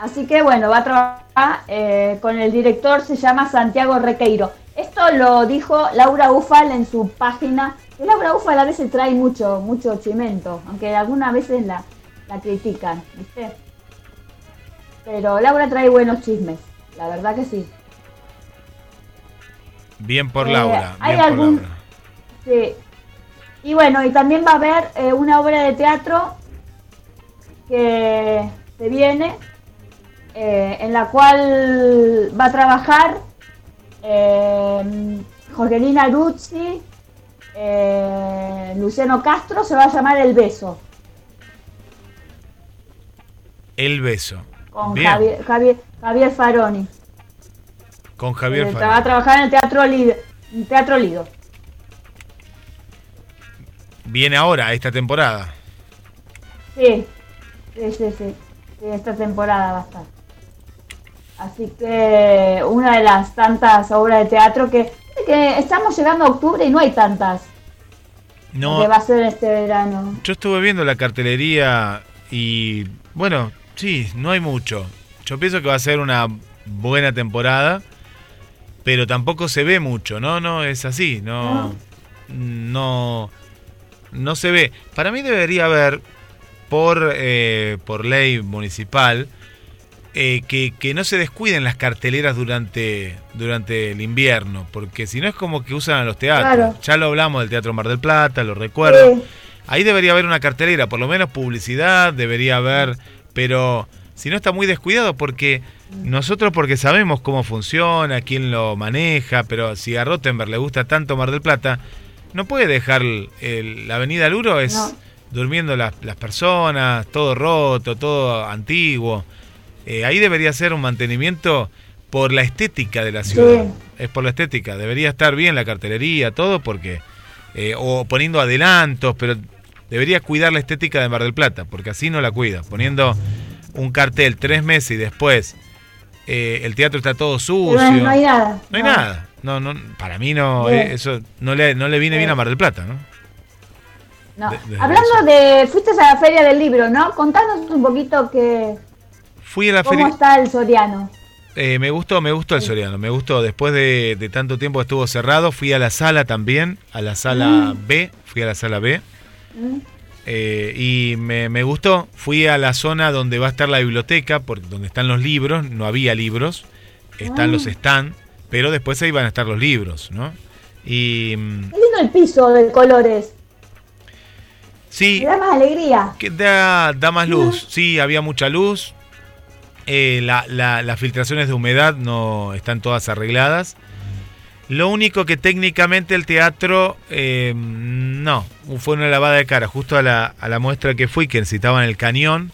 Así que bueno, va a trabajar eh, con el director, se llama Santiago Requeiro. Esto lo dijo Laura Ufal en su página. Laura Ufal a veces trae mucho, mucho chimento, aunque algunas veces la, la critican, ¿viste? Pero Laura trae buenos chismes, la verdad que sí. Bien por Eh, Laura. ¿hay Bien por algún- Laura. Sí. Y bueno, y también va a haber eh, una obra de teatro que se viene, eh, en la cual va a trabajar eh, Jorgelina Ruzzi, eh, Luciano Castro, se va a llamar El Beso, El beso. con. Javier, Javier, Javier Faroni. Con Javier Eh, Farah. va a trabajar en el Teatro Lido. en Teatro Lido. Viene ahora, esta temporada. Sí, sí, sí. Sí, esta temporada va a estar. Así que una de las tantas obras de teatro que, que estamos llegando a octubre y no hay tantas No, que va a ser este verano. Yo estuve viendo la cartelería y bueno, sí, no hay mucho. Yo pienso que va a ser una buena temporada, pero tampoco se ve mucho, ¿no? No es así, no no no se ve. Para mí debería haber por eh, por ley municipal eh, que, que no se descuiden las carteleras durante, durante el invierno, porque si no es como que usan a los teatros. Claro. Ya lo hablamos del Teatro Mar del Plata, lo recuerdo. Sí. Ahí debería haber una cartelera, por lo menos publicidad debería haber, pero si no está muy descuidado porque nosotros porque sabemos cómo funciona, quién lo maneja, pero si a Rottenberg le gusta tanto Mar del Plata, no puede dejar el- la avenida Luro es No. durmiendo las, las personas, todo roto, todo antiguo. Eh, ahí debería ser un mantenimiento por la estética de la ciudad. Sí. Es por la estética. Debería estar bien la cartelería, todo, porque. eh, o poniendo adelantos, pero debería cuidar la estética de Mar del Plata, porque así no la cuida. Poniendo un cartel tres meses y después eh, el teatro está todo sucio. No hay nada. No hay nada. No, no, para mí no, Bien. eso no le, no le viene bien a Mar del Plata, ¿no? No. De- Hablando eso. de, fuiste a la feria del libro, ¿no? Contanos un poquito que Fui a la cómo está el Soriano. Eh, me gustó, me gustó el Soriano, me gustó. Después de, de tanto tiempo estuvo cerrado, fui a la sala también, a la sala B, fui a la sala B. Mm. eh, y me, me gustó. Fui a la zona donde va a estar la biblioteca, porque donde están los libros, no había libros, están Ah. los están, pero después ahí van a estar los libros, ¿no? Y mm, Qué lindo el piso de colores. sí, Me da más alegría. que da, da más luz. Sí, había mucha luz. Eh, la- la- las filtraciones de humedad no están todas arregladas. Lo único que técnicamente el teatro, eh, no, fue una lavada de cara. Justo a la, a la muestra que fui, que necesitaban el cañón,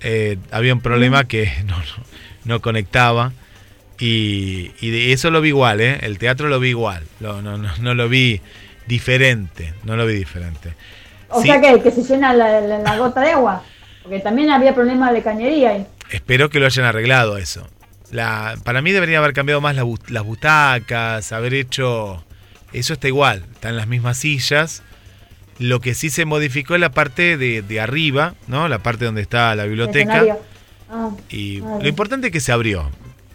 eh, había un problema que no, no, no conectaba. Y, y de eso lo vi igual, ¿eh? El teatro lo vi igual. Lo- no, no, no lo vi diferente. No lo vi diferente. O Sí. sea que, que se llena la, la- la gota de agua. Porque también había problemas de cañería ahí. Espero que lo hayan arreglado eso. La, para mí debería haber cambiado más la las butacas, haber hecho... Eso está igual, están las mismas sillas. Lo que sí se modificó es la parte de, de arriba, ¿no? La parte donde está la biblioteca. Ah, Y Ah, lo importante es que se abrió.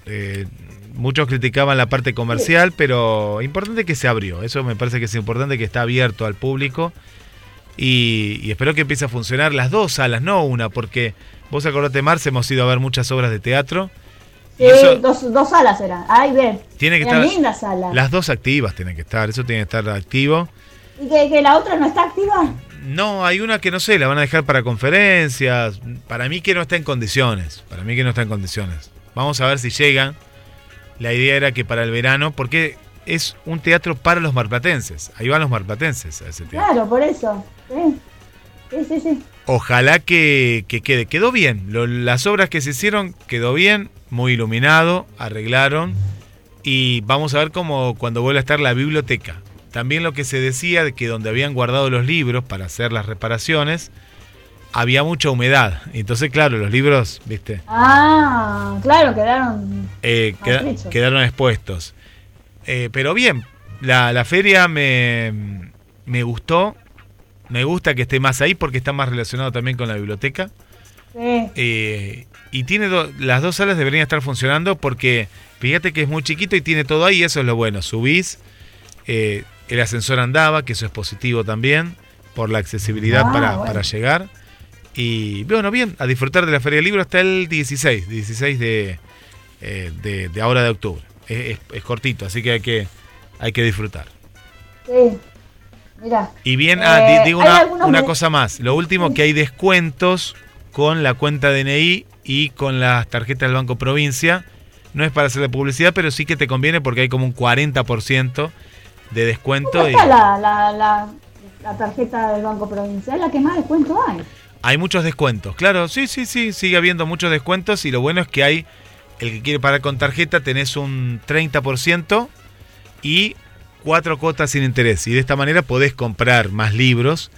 Eh, muchos criticaban la parte comercial, pero importante que se abrió. Eso me parece que es importante que está abierto al público. Y, y espero que empiece a funcionar las dos salas, no una, porque vos acordate, Marce, hemos ido a ver muchas obras de teatro. sí, eso dos, dos salas eran. Ay, bien. tiene que Eran estar. lindas salas. Las dos activas tienen que estar, eso tiene que estar activo. ¿Y que, que la otra no está activa? No, hay una que no sé, la van a dejar para conferencias. Para mí que no está en condiciones. Para mí que no está en condiciones. Vamos a ver si llegan. La idea era que para el verano, porque es un teatro para los marplatenses. Ahí van los marplatenses a ese teatro. Claro, por eso. Sí, sí, sí. sí. Ojalá que, que quede. Quedó bien. Lo- las obras que se hicieron quedó bien, muy iluminado, arreglaron. Y vamos a ver cómo cuando vuelva a estar la biblioteca. También lo que se decía de que donde habían guardado los libros para hacer las reparaciones, había mucha humedad. Entonces, claro, los libros, viste, Ah, claro, quedaron. eh, queda- quedaron expuestos. Eh, pero bien, la, la feria me, me gustó. Me gusta que esté más ahí porque está más relacionado también con la biblioteca. Sí. Eh, y tiene do- las dos salas deberían estar funcionando porque fíjate que es muy chiquito y tiene todo ahí, eso es lo bueno. Subís, eh, el ascensor andaba, que eso es positivo también, por la accesibilidad Ah, para, bueno. para llegar. Y bueno, bien, a disfrutar de la Feria del Libro hasta el 16, 16 de, eh, de, de ahora de octubre. Es, es- es cortito, así que hay que, hay que disfrutar. Sí. Y bien, Eh, ah, di- digo una, cosa más. Lo último que hay descuentos con la cuenta DNI y con las tarjetas del Banco Provincia. No es para hacerle publicidad, pero sí que te conviene porque hay como un 40% de descuento. ¿Cómo Y está la, la, la, la tarjeta del Banco Provincial? La que más descuento hay. hay muchos descuentos. Claro, sí, sí, sí, sigue habiendo muchos descuentos y lo bueno es que hay, el que quiere pagar con tarjeta, tenés un 30% y cuatro cuotas sin interés. Y de esta manera podés comprar más libros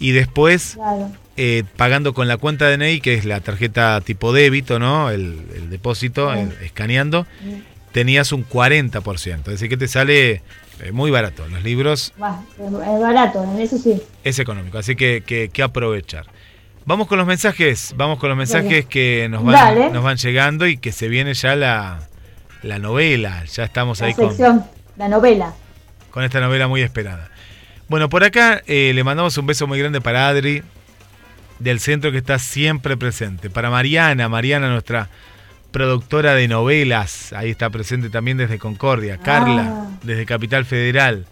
y después Claro. eh, pagando con la cuenta DNI, que es la tarjeta tipo débito, ¿no? El, el depósito, el- escaneando, tenías un 40%. Es decir, que te sale eh, muy barato. Los libros es barato, eso sí. es económico, así que, que, que aprovechar. Vamos con los mensajes, vamos con los mensajes Dale. que nos van, Dale. nos van llegando y que se viene ya la, la novela. Ya estamos La ahí con, sección, la novela. Con esta novela muy esperada. Bueno, por acá eh, le mandamos un beso muy grande para Adri, del centro que está siempre presente. Para Mariana, Mariana, nuestra productora de novelas, ahí está presente también desde Concordia. Carla, Ah. desde Capital Federal.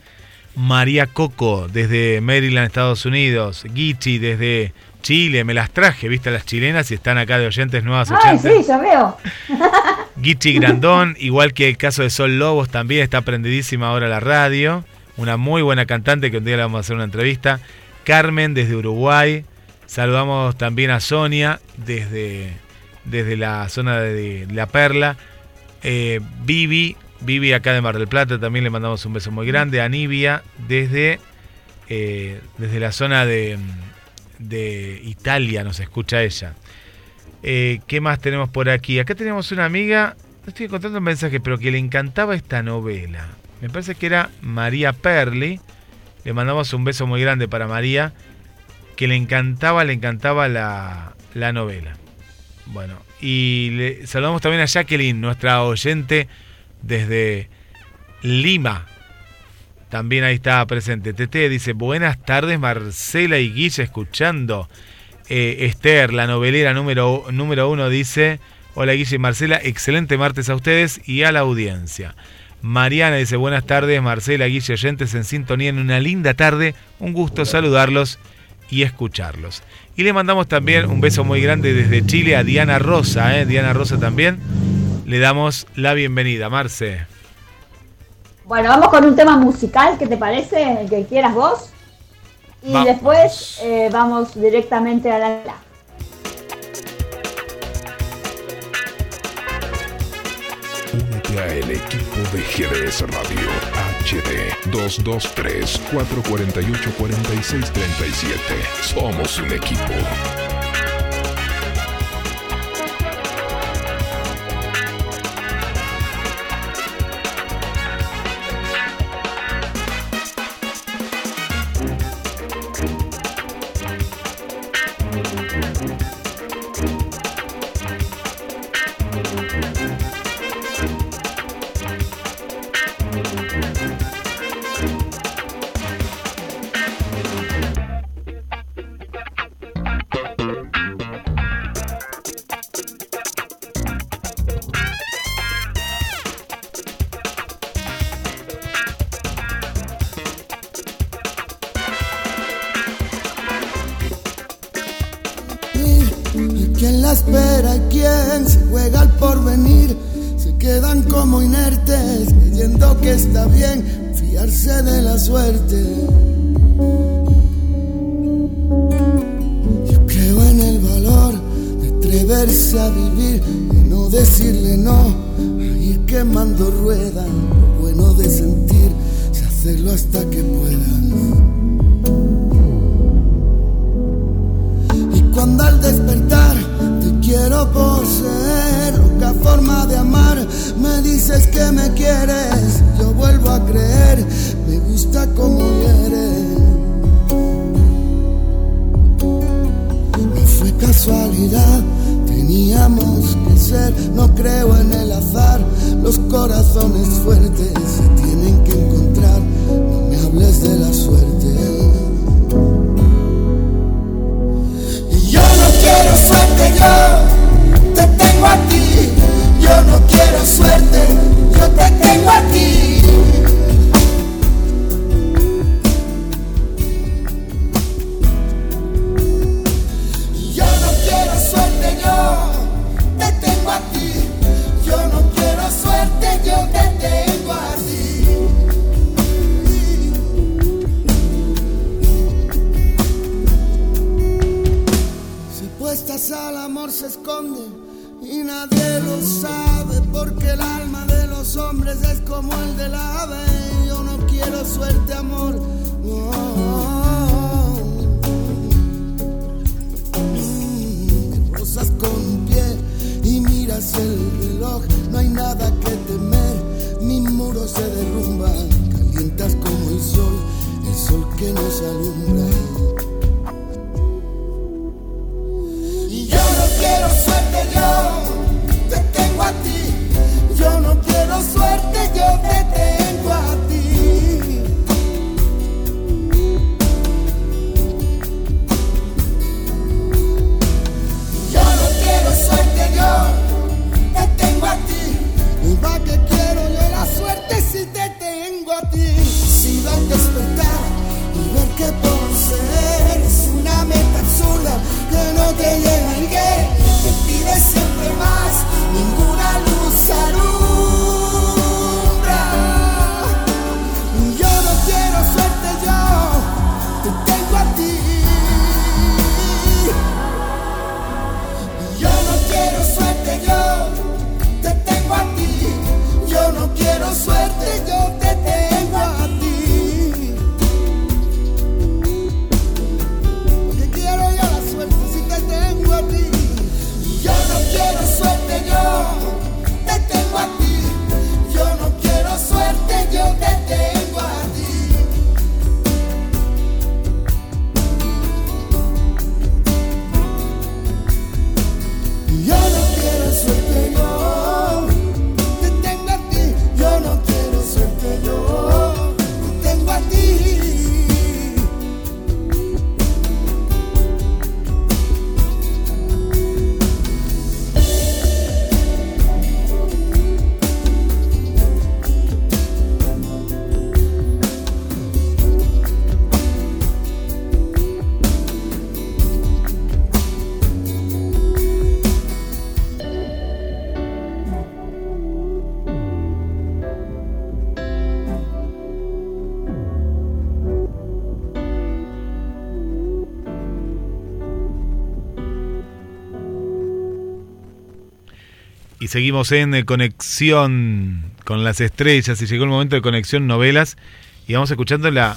María Coco, desde Maryland, Estados Unidos. Guichi, desde Chile. Me las traje, viste, las chilenas y están acá de oyentes nuevas Ay, oyentes. sí, ya veo. Gichi Grandón, igual que el caso de Sol Lobos, también está prendidísima ahora la radio. Una muy buena cantante que un día le vamos a hacer una entrevista. Carmen desde Uruguay. Saludamos también a Sonia desde, desde la zona de La Perla. Eh, Vivi, Vivi acá de Mar del Plata, también le mandamos un beso muy grande. A Nivia desde, eh, desde la zona de, de Italia, nos escucha ella. Eh, ¿Qué más tenemos por aquí? Acá tenemos una amiga, no estoy encontrando un mensaje, pero que le encantaba esta novela. Me parece que era María Perli. Le mandamos un beso muy grande para María, que le encantaba, le encantaba la, la novela. Bueno, y le saludamos también a Jacqueline, nuestra oyente desde Lima. También ahí está presente. Tete dice, buenas tardes Marcela y Guilla escuchando. Eh, Esther, la novelera número, número uno, dice, hola Guille y Marcela, excelente martes a ustedes y a la audiencia. Mariana dice, buenas tardes Marcela, Guille, oyentes en sintonía en una linda tarde, un gusto saludarlos y escucharlos. Y le mandamos también un beso muy grande desde Chile a Diana Rosa, ¿eh? Diana Rosa también. Le damos la bienvenida, Marce. Bueno, vamos con un tema musical, ¿qué te parece? El que quieras vos. Y Vamos. después eh, vamos directamente a la... Únete Únete a el equipo de GDS Radio HD 223 448 4637. Somos un equipo. Seguimos en eh, conexión con las estrellas y llegó el momento de conexión novelas y vamos escuchando la,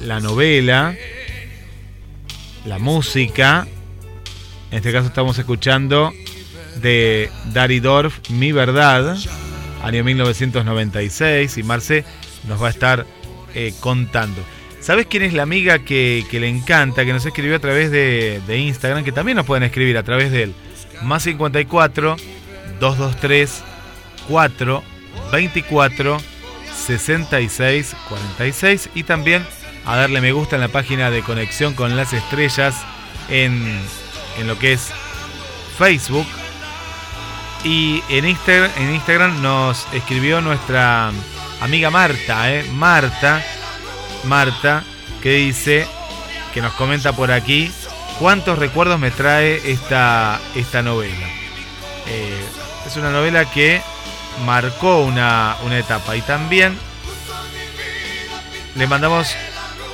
la novela, la música. En este caso estamos escuchando de Dari Dorf, Mi Verdad, año 1996 y Marce nos va a estar eh, contando. ¿Sabes quién es la amiga que, que le encanta, que nos escribió a través de, de Instagram, que también nos pueden escribir a través del más 54 223 4 24 66 46 y también a darle me gusta en la página de conexión con las estrellas en, en lo que es Facebook y en Instagram, en Instagram nos escribió nuestra amiga Marta, ¿eh? Marta, Marta, que dice, que nos comenta por aquí, cuántos recuerdos me trae esta, esta novela. Eh, es una novela que marcó una, una etapa y también le mandamos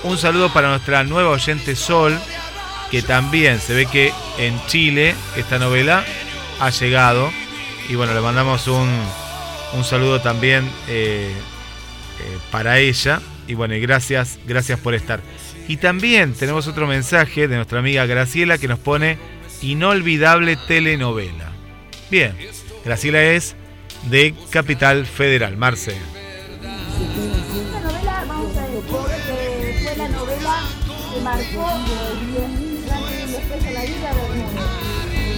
un saludo para nuestra nueva oyente Sol, que también se ve que en Chile esta novela ha llegado. Y bueno, le mandamos un, un saludo también eh, eh, para ella. Y bueno, gracias, gracias por estar. Y también tenemos otro mensaje de nuestra amiga Graciela que nos pone inolvidable telenovela. Bien, Graciela es de Capital Federal. Marce. Esta novela, vamos a decir fue la novela que marcó la.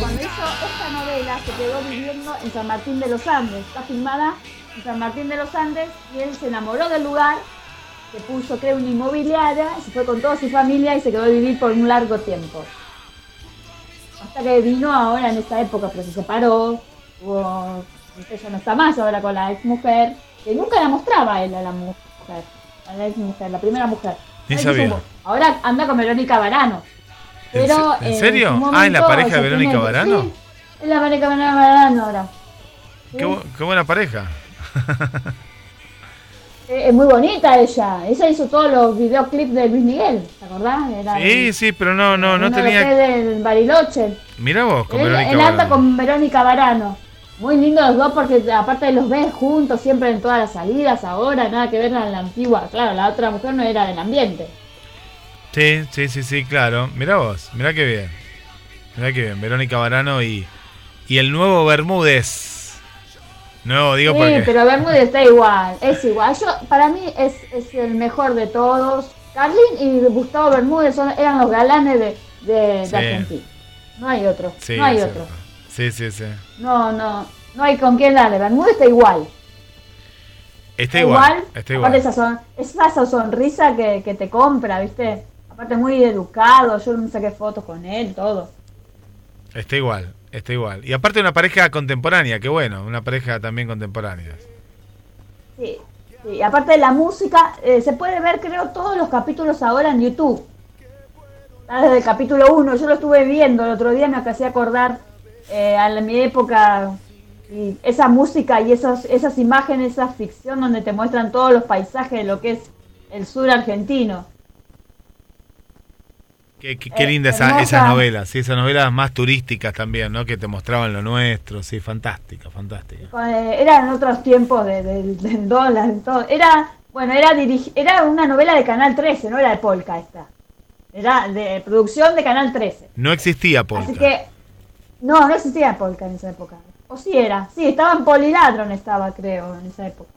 Cuando hizo esta novela se quedó viviendo en San Martín de los Andes. Está filmada en San Martín de los Andes y él se enamoró del lugar, se puso, creo, una inmobiliaria, se fue con toda su familia y se quedó a vivir por un largo tiempo. Hasta que vino ahora en esta época, pero se separó, hubo, ella no está más ahora con la ex mujer, que nunca la mostraba él a la mujer, a la ex mujer, la primera mujer. Ni sabía. Ahora anda con Verónica Barano. ¿En Pero, se- en eh, serio? su Ah, ¿en la momento pareja de Verónica Barano? Sí, es la pareja de Verónica Barano ahora. Sí. Qué, bu- qué buena pareja. Es muy bonita ella. Ella hizo todos los videoclips de Luis Miguel, ¿te acordás? Era Sí, el- sí, pero no, no, no tenía. Del Bariloche. Mira vos con Él, Verónica él anda con Verónica Barano. Muy lindo los dos porque aparte los ves juntos siempre en todas las salidas ahora, nada que ver con la antigua. Claro, la otra mujer no era del ambiente. Sí, sí, sí, sí, claro. Mirá vos, mirá qué bien. Mirá qué bien. Verónica Barano y, y el nuevo Bermúdez. Nuevo, digo sí, porque. pero Bermúdez está igual, es igual. Yo, para mí es, es el mejor de todos. Carlín y Gustavo Bermúdez son, eran los galanes de, de. Argentina. No hay otro, Sí, no hay otro. cierto. Sí, sí, sí. No, no, no hay con quién darle. Bermúdez está igual. Está igual. Está igual. Aparte esa, son, esa sonrisa que, que te compra, ¿viste? Aparte muy educado, yo me saqué fotos con él, todo. Está igual. Está igual. Y aparte una pareja contemporánea, qué bueno. Una pareja también contemporánea. Sí, sí. Aparte de la música, eh, se puede ver creo todos los capítulos ahora en YouTube. Desde el capítulo 1, yo lo estuve viendo el otro día, me hacía acordar eh, a mi época y esa música y esas, esas imágenes, esa ficción donde te muestran todos los paisajes de lo que es el sur argentino. Qué, qué- qué Eh, linda esa, esas novelas. Sí, esas novelas más turísticas también, ¿no? Que te mostraban lo nuestro. Sí, fantástica, fantástica. Eh, eran otros tiempos de- del del dólar, todo. Era, bueno, era era una novela de Canal 13, no era de Polka esta. Era de producción de Canal 13. No existía Polka. Así que, no, no existía Polka en esa época. O sí era, sí, estaba en Poliladron, estaba, creo, en esa época.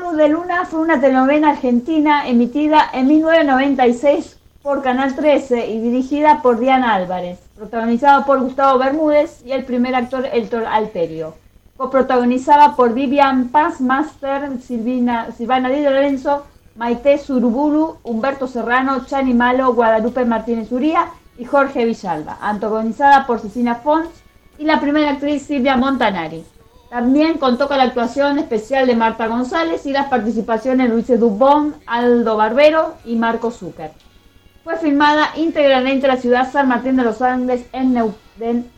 Luz de Luna fue una telenovela argentina emitida en 1996 por Canal 13 y dirigida por Diana Álvarez, protagonizada por Gustavo Bermúdez y el primer actor Héctor Alterio. Coprotagonizada por Vivian Pazmaster, Silvina, Silvana Di Lorenzo, Maite Suruburu, Humberto Serrano, Chani Malo, Guadalupe Martínez Uría y Jorge Villalba. Antagonizada por Cecilia Fons y la primera actriz Silvia Montanari. También contó con la actuación especial de Marta González y las participaciones de Luis Dubón, Aldo Barbero y Marco Zucker. Fue filmada íntegramente en la ciudad San Martín de los Andes en,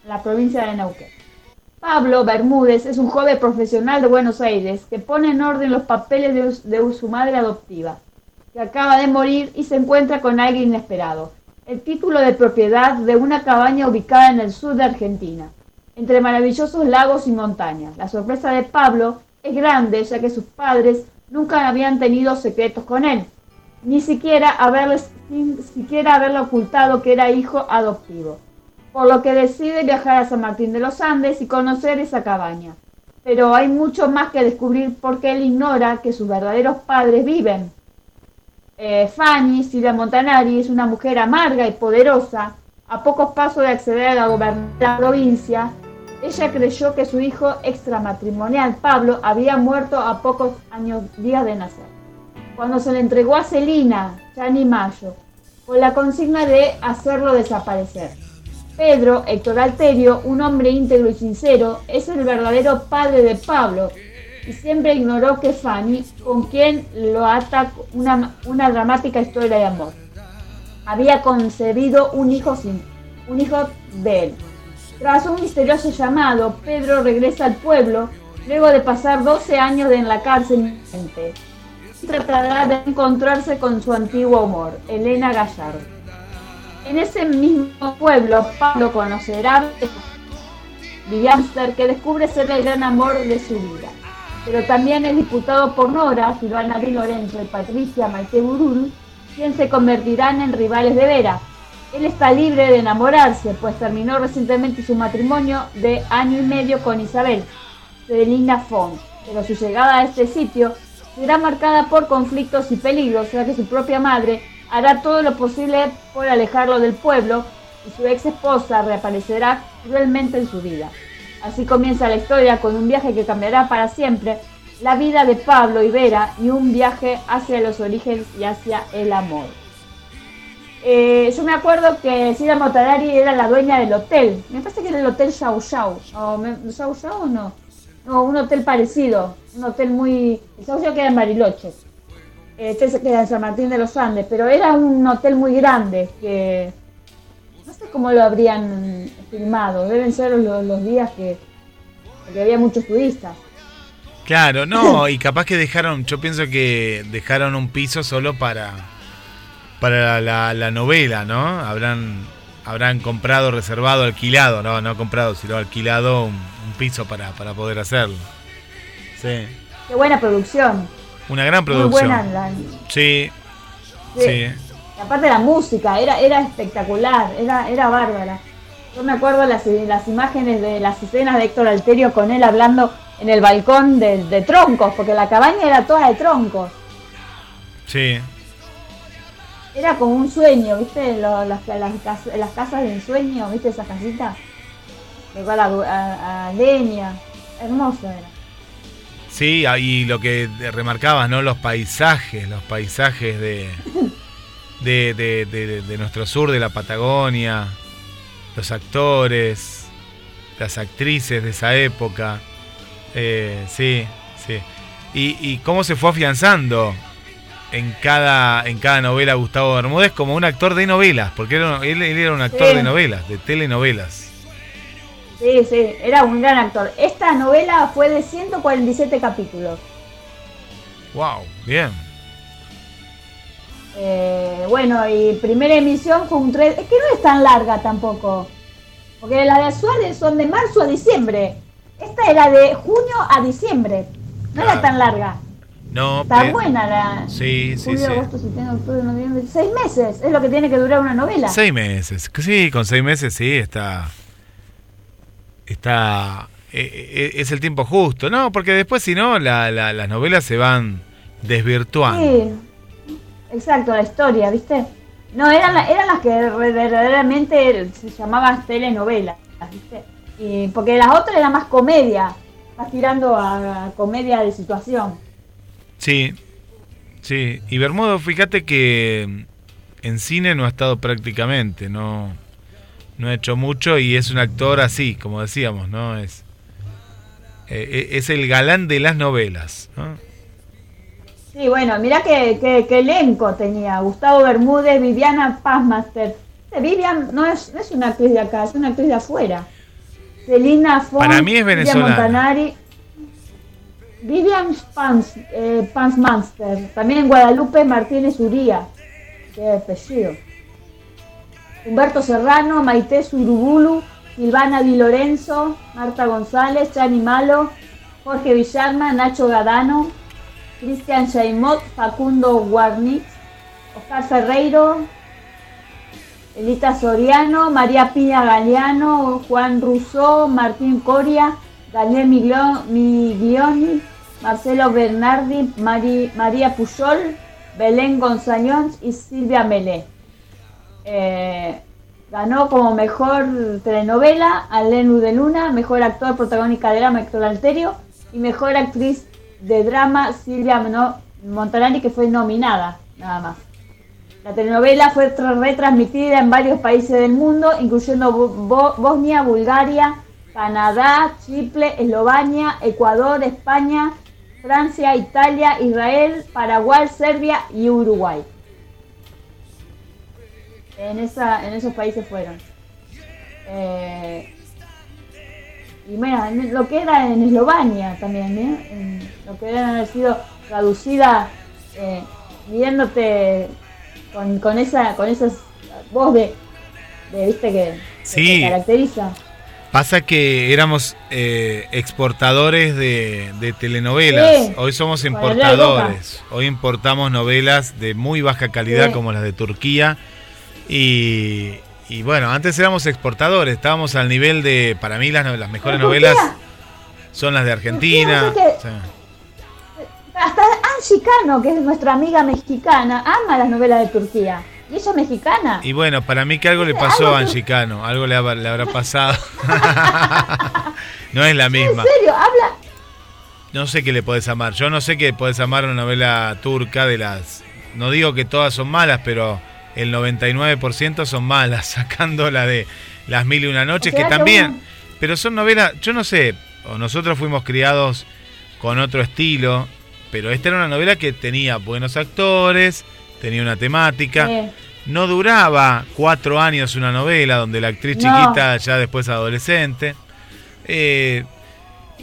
la provincia de Neuquén. Pablo Bermúdez es un joven profesional de Buenos Aires que pone en orden los papeles de, de su madre adoptiva, que acaba de morir y se encuentra con alguien inesperado. El título de propiedad de una cabaña ubicada en el sur de Argentina. entre maravillosos lagos y montañas. La sorpresa de Pablo es grande, ya que sus padres nunca habían tenido secretos con él, ni siquiera, haberles, haberle ocultado que era hijo adoptivo, por lo que decide viajar a San Martín de los Andes y conocer esa cabaña. Pero hay mucho más que descubrir porque él ignora que sus verdaderos padres viven. Eh, Fanny, Silvia Montanari, es una mujer amarga y poderosa. A pocos pasos de acceder a la gobernación la provincia, ella creyó que su hijo extramatrimonial, Pablo, había muerto a pocos años días de nacer. Cuando se le entregó a Celina, Chani Mayo, con la consigna de hacerlo desaparecer. Pedro Héctor Alterio, un hombre íntegro y sincero, es el verdadero padre de Pablo y siempre ignoró que Fanny, con quien lo ata una, una dramática historia de amor, había concebido un hijo, sin, un hijo de él. Tras un misterioso llamado, Pedro regresa al pueblo luego de pasar 12 años en la cárcel. Tratará de encontrarse con su antiguo amor, Elena Gallardo. En ese mismo pueblo, Pablo conocerá a Villamster, que descubre ser el gran amor de su vida. Pero también es disputado por Nora, Silvana Di Lorenzo y Patricia Maite Burul, quien se convertirán en rivales de Vera. Él está libre de enamorarse, pues terminó recientemente su matrimonio de año y medio con Isabel, Celina Font, pero su llegada a este sitio será marcada por conflictos y peligros, ya que su propia madre hará todo lo posible por alejarlo del pueblo y su ex esposa reaparecerá cruelmente en su vida. Así comienza la historia con un viaje que cambiará para siempre la vida de Pablo y Vera y un viaje hacia los orígenes y hacia el amor. Eh, yo me acuerdo que Silvia Motarari era la dueña del hotel. Me parece que era el hotel Shao Shao. ¿O me- ¿Shao Shao o no? No, un hotel parecido. Un hotel muy... El Shao Shao queda en Bariloche. Este queda en San Martín de los Andes. Pero era un hotel muy grande que... Sé cómo lo habrían filmado. Deben ser los, los días que, que había muchos turistas. Claro, no, y capaz que dejaron, yo pienso que dejaron un piso solo para para la, la novela, ¿no? Habrán habrán comprado, reservado, alquilado, no, no comprado, sino alquilado un, un piso para, para poder hacerlo. Sí, Qué buena producción. una gran Muy producción. buena la, Sí, Sí. sí. Y aparte la música, era, era espectacular, era, era bárbara. Yo me acuerdo las, las imágenes de las escenas de Héctor Alterio con él hablando en el balcón de, de troncos, porque la cabaña era toda de troncos. Sí, Era como un sueño, ¿viste? Lo- las, las, las casas de ensueño, ¿viste? Esas casitas. Igual a, a- a leña. Hermoso era. sí, y lo que remarcabas, ¿no? Los paisajes, los paisajes de, de, de, de- de nuestro sur, de la Patagonia, los actores, las actrices de esa época. Eh, sí, sí. Y, y cómo se fue afianzando en cada, en cada novela Gustavo Bermúdez como un actor de novelas, porque era- él, él era un actor Sí. de novelas, de telenovelas. Sí, sí, era un gran actor. Esta novela fue de 147 capítulos. Wow, bien. Eh, bueno, y primera emisión fue un 3. Es que no es tan larga tampoco. Porque las de Suárez son de marzo a diciembre. Esta era de junio a diciembre. No era Claro. tan larga. No, Está buena la. Sí, sí, Julio, sí. agosto, septiembre, octubre, noviembre. Seis meses es lo que tiene que durar una novela. Seis meses. Sí, con seis meses sí, está. Está. eh, eh, es el tiempo justo. No, porque después, si no, la- la- las novelas se van desvirtuando. Sí, exacto, la historia, ¿viste? No, eran, la- eran las que verdaderamente se llamaban telenovelas, ¿viste? Y porque las otras eran más comedia, más tirando a, comedia de situación. Sí, sí. Y Bermudo, fíjate que en cine no ha estado prácticamente, no, no ha hecho mucho y es un actor así, como decíamos, ¿no? Es, eh, es el galán de las novelas, ¿no? Sí, bueno, mirá qué, qué- qué elenco tenía. Gustavo Bermúdez, Viviana Pazmaster. Este Vivian no es, no es una actriz de acá, es una actriz de afuera. Celina Font, Para mí es Silvia venezolana. Montanari. Vivian Pans, eh, Pansmaster. También Guadalupe Martínez Uría. Qué apellido. Humberto Serrano, Maite Surubulu, Silvana Di Lorenzo, Marta González, Chani Malo, Jorge Villarma, Nacho Gadano, Cristian Chaimot, Facundo Guarnitz, Oscar Ferreiro, Elita Soriano, María Piña Galeano, Juan Rousseau, Martín Coria, Daniel Miglio- Miglioni, Marcelo Bernardi, María Puyol, Belén González y Silvia Melé. Eh, ganó como mejor telenovela a Lenu de Luna, mejor actor protagónica de drama Héctor Alterio y mejor actriz de drama Silvia Montanari que fue nominada nada más. La telenovela fue tra- retransmitida en varios países del mundo, incluyendo Bo- Bosnia, Bulgaria, Canadá, Chipre, Eslovenia, Ecuador, España, Francia, Italia, Israel, Paraguay, Serbia y Uruguay. En, esa, en esos países fueron. Eh, y bueno, en lo que era en Eslovenia también, ¿eh? En lo que era haber sido traducida, eh, viéndote con, con esa con esa voz de, de viste que, Sí. te caracteriza. Pasa que éramos eh, exportadores de, de telenovelas. Sí. Hoy somos importadores. Hoy importamos novelas de muy baja calidad Sí. como las de Turquía. Y, y bueno, antes éramos exportadores. Estábamos al nivel de, para mí, las, las mejores novelas son las de Argentina. Sí. Hasta Angie Cano, que es nuestra amiga mexicana, ama las novelas de Turquía. Y ella es mexicana. Y bueno, para mí que algo le pasó a Angie Cano. Algo le, ha- le habrá pasado. no es la en misma. serio, habla. No sé qué le podés amar. Yo no sé qué podés amar una novela turca de las. No digo que todas son malas, pero el 99% son malas, sacando la de Las Mil y Una Noches, O sea que también. Pero son novelas, yo no sé, o nosotros fuimos criados con otro estilo, pero esta era una novela que tenía buenos actores, tenía una temática. No duraba cuatro años una novela donde la actriz No. chiquita ya después adolescente. Eh,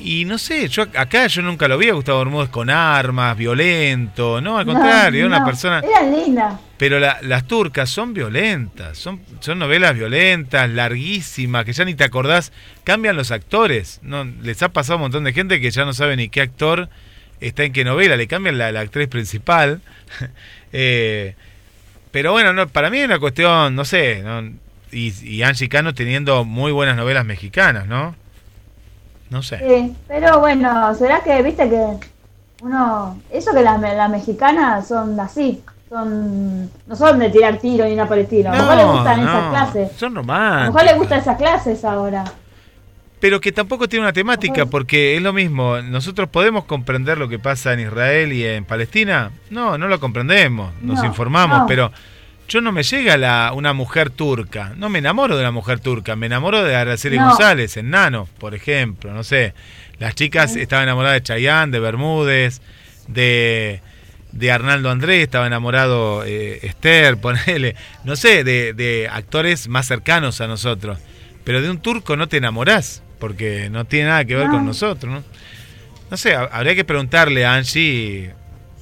y no sé, yo acá yo nunca lo vi a Gustavo Bermúdez con armas, violento, no, al no, contrario, era una no, persona... Era linda. Pero la- las turcas son violentas, son, son novelas violentas, larguísimas, que ya ni te acordás, cambian los actores. No, les ha pasado a un montón de gente que ya no sabe ni qué actor está en qué novela, le cambian la, la actriz principal. Eh, pero bueno, no, para mí es una cuestión, no sé, ¿no? Y, y Angie Cano teniendo muy buenas novelas mexicanas, ¿no? No sé. Sí, pero bueno, será que, viste que uno. Eso que las, las mexicanas son así. Son, no son de tirar tiro ni nada por el estilo. A lo mejor le gustan esas clases. son A lo románticas. mejor le gustan esas clases ahora. Pero que tampoco tiene una temática, porque es lo mismo. Nosotros podemos comprender lo que pasa en Israel y en Palestina. No, no lo comprendemos, nos No, informamos, no. pero yo no me llega la, una mujer turca. No me enamoro de una mujer turca, me enamoro de Araceli No. González, en Nano, por ejemplo. No sé. Las chicas estaban enamoradas de Chayanne, de Bermúdez, de, de Arnaldo Andrés, estaba enamorado eh, Esther, ponele. No sé, de, de actores más cercanos a nosotros. Pero de un turco no te enamorás, porque no tiene nada que ver No. con nosotros, ¿no? No sé, ha- habría que preguntarle a Angie,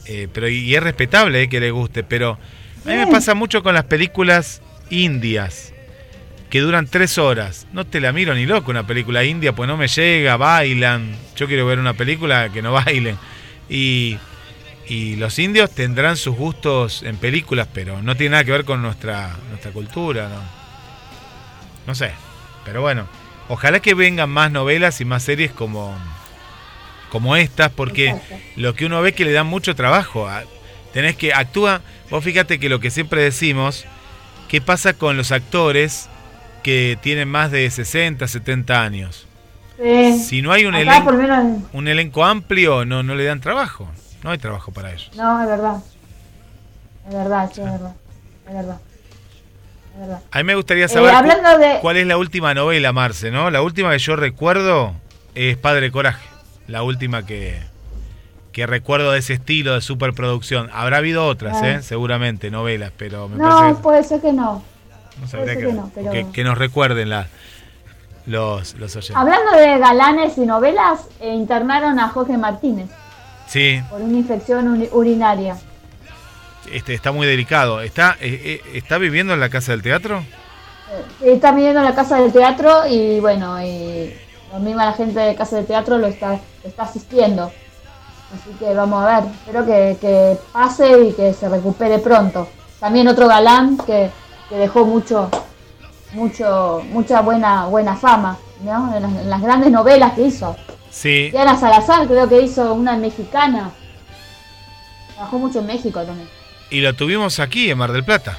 eh, pero y, y es respetable eh, que le guste, pero a mí me Sí. pasa mucho con las películas indias, que duran tres horas. No te la miro ni loco una película india, pues no me llega, bailan. Yo quiero ver una película que no bailen. Y, y los indios tendrán sus gustos en películas, pero no tiene nada que ver con nuestra, nuestra cultura, ¿no? No sé, pero bueno, ojalá que vengan más novelas y más series como, como estas, porque Exacto. lo que uno ve que le dan mucho trabajo. a- Tenés que actúa, vos fíjate que lo que siempre decimos, ¿qué pasa con los actores que tienen más de 60, 70 años? Sí. Si no hay un, Acá por elen- lo menos. un elenco amplio, no, no le dan trabajo. No hay trabajo para ellos. No, es verdad. Es verdad, sí, es verdad. Es verdad. Es verdad. A mí me gustaría Eh, saber cu- hablando de. cuál es la última novela, Marce, ¿no? La última que yo recuerdo es Padre Coraje. La última que, que recuerdo de ese estilo de superproducción. Habrá habido otras, Ah. ¿eh? Seguramente, novelas, pero me No, parece que... puede ser que no. No sabría ser que, que no, pero- que, que nos recuerden la, los, los oyentes. Hablando de galanes y novelas, eh, internaron a Jorge Martínez Sí, por una infección urinaria. este, está muy delicado. ¿Está, eh, eh, ¿Está viviendo en la casa del teatro? Eh, Está viniendo a la casa del teatro y bueno, y la misma la gente de casa del teatro lo está, lo está asistiendo. Así que vamos a ver, espero que, que pase y que se recupere pronto. También otro galán que, que dejó mucho, mucho, mucha buena, buena fama, ¿no? En las, en las grandes novelas que hizo. Sí, Diana Salazar creo que hizo una mexicana. Trabajó mucho en México también. y lo tuvimos aquí en Mar del Plata.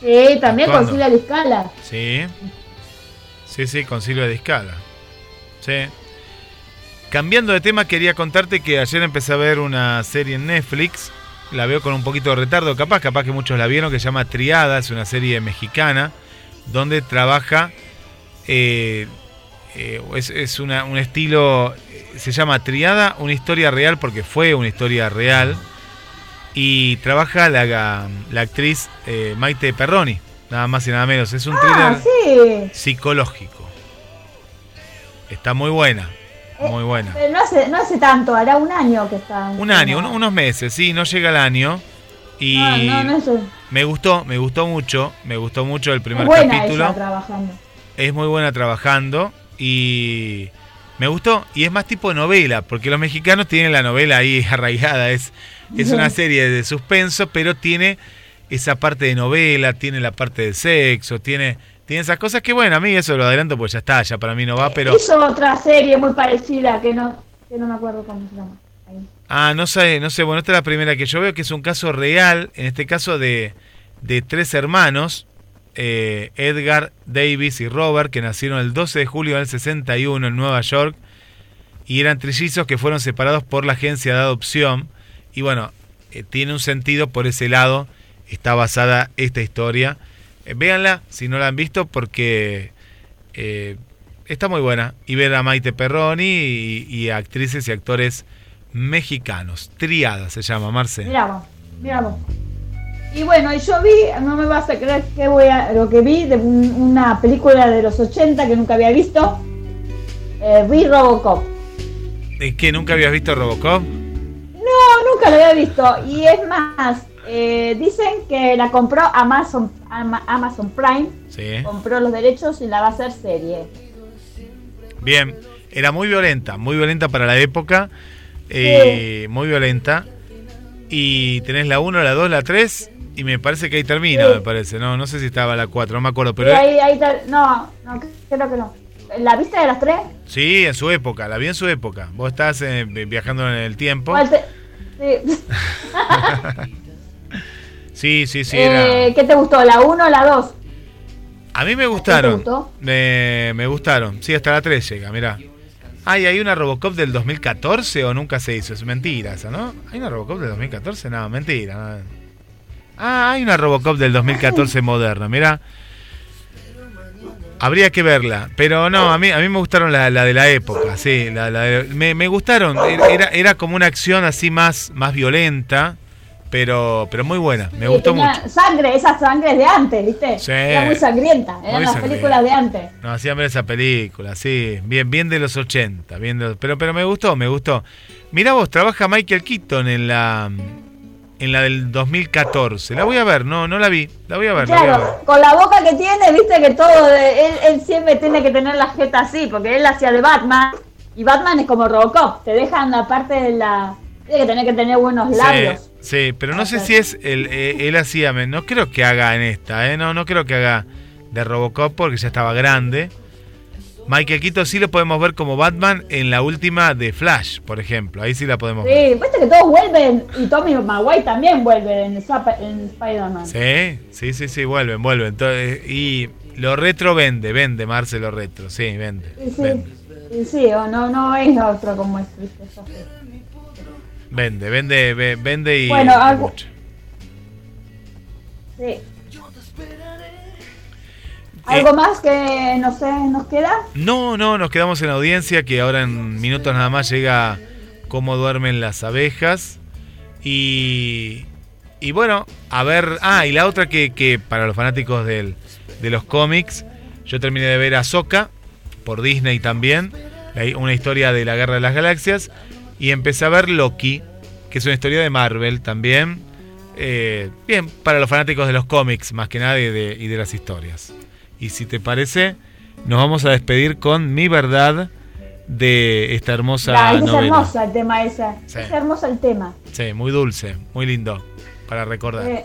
Sí, también con Actuando. Silvia Liscala. Sí. Sí, sí, con Silvia de Escala. Sí. Cambiando de tema, quería contarte que ayer empecé a ver una serie en Netflix. La veo con un poquito de retardo, capaz, capaz que muchos la vieron, que se llama Triada, es una serie mexicana, donde trabaja. eh, eh, es es una- un estilo. eh, Se llama Triada, una historia real, porque fue una historia real. Y trabaja la, la actriz eh, Maite Perroni, nada más y nada menos. Es un Ah, thriller sí. psicológico. Está muy buena, muy buena. Pero no hace, no hace tanto, hará un año que está. Un año, uno- unos meses, sí, no llega el año. Y No, no, no me gustó, me gustó mucho, me gustó mucho el primer buena capítulo. ella trabajando. Es muy buena trabajando y me gustó. Y es más tipo novela, porque los mexicanos tienen la novela ahí arraigada. Es, es una serie de suspenso, pero tiene esa parte de novela, tiene la parte de sexo, tiene, tiene esas cosas que, bueno, a mí eso lo adelanto, pues ya está, ya para mí no va, pero... Hizo otra serie muy parecida que no, que no me acuerdo cómo se llama. Ahí. Ah, no sé, no sé, bueno, esta es la primera que yo veo, que es un caso real, en este caso de, de tres hermanos, eh, Edgar, Davis y Robert, que nacieron el 12 de julio del 61 en Nueva York, y eran trillizos que fueron separados por la agencia de adopción, y bueno, eh, tiene un sentido por ese lado, está basada esta historia. Eh, véanla, si no la han visto, porque eh, está muy buena, y ver a Maite Perroni y, actrices y actores mexicanos. Triada se llama, Marce. Mirá vos. Y bueno, y yo vi, no me vas a creer que voy a, lo que vi de un- una película de los 80 que nunca había visto. Eh, vi Robocop. ¿Es que nunca habías visto Robocop? No, nunca lo había visto. Y es más, eh, dicen que la compró Amazon, Ama- Amazon Prime, Sí. compró los derechos y la va a hacer serie. Bien. Era muy violenta, muy violenta para la época. eh, Muy violenta. Y tenés la 1, la 2, la 3. Y me parece que ahí termina, Sí. me parece. No, no sé si estaba la 4, no me acuerdo. Pero ahí, ahí no, no, creo que no. ¿La viste de las tres? sí, en su época, la vi en su época. Vos estás eh, viajando en el tiempo. ¿Cuál te- sí. Sí, sí. Era... Eh, ¿Qué te gustó? ¿La 1 o la 2? A mí me gustaron. gustó? Me, me gustaron. Sí, hasta la 3 llega, mirá. Ay, ¿hay una Robocop del 2014 o nunca se hizo? Es mentira esa, ¿no? ¿Hay una Robocop del 2014? No, mentira. no. Ah, hay una Robocop del 2014 moderna, mirá. Habría que verla, pero no, a mí, a mí me gustaron la, la de la época, sí, la, la de- me, me gustaron, era, era como una acción así más, más violenta, pero, pero muy buena, me Sí, gustó mucho. Sangre, esas sangres de antes, ¿viste? Sí. Era muy sangrienta, eran Muy las sangrienta. películas de antes. No, hacían ver esa película, sí. Bien, bien de los 80. Bien de los- pero, pero me gustó, me gustó. Mirá vos, trabaja Michael Keaton en la en la del 2014. La voy a ver, no, no la vi. La voy a ver, a. Claro, con la boca que tiene, viste que todo, él siempre tiene que tener la jeta así, porque él hacía de Batman, y Batman es como Robocop, te dejan la parte de la... Tiene que tener que tener buenos labios. Sí, sí, pero no sé si es el, eh, él hacía, no creo que haga en esta, eh, no, no creo que haga de Robocop porque ya estaba grande. Michael Keaton sí lo podemos ver como Batman en la última de Flash, por ejemplo. Ahí sí la podemos ver. Sí, viste que todos vuelven, y Tommy Maguire también vuelve en, en Spider-Man. Sí, sí, sí, sí, vuelven, vuelven. Entonces, y lo retro vende, vende, Marce, lo retro, sí, vende. Sí, sí, Vende, sí, sí, o no, no es otro como es, vende, vende, ve- vende y Bueno, algo-. Sí. ¿Algo más que no sé, nos queda? No, no, nos quedamos en la audiencia que ahora en minutos nada más llega cómo duermen las abejas. Y, y bueno, a ver, ah, y la otra que, que para los fanáticos del, de los cómics, yo terminé de ver a Soka por Disney también, una historia de la Guerra de las Galaxias, y empecé a ver Loki, que es una historia de Marvel también. Eh, bien, para los fanáticos de los cómics más que nada y de, y de las historias. Y si te parece, nos vamos a despedir con mi verdad de esta hermosa La- es novela. hermosa el tema esa. Sí. Es hermoso el tema. Sí, muy dulce, muy lindo para recordar. Eh,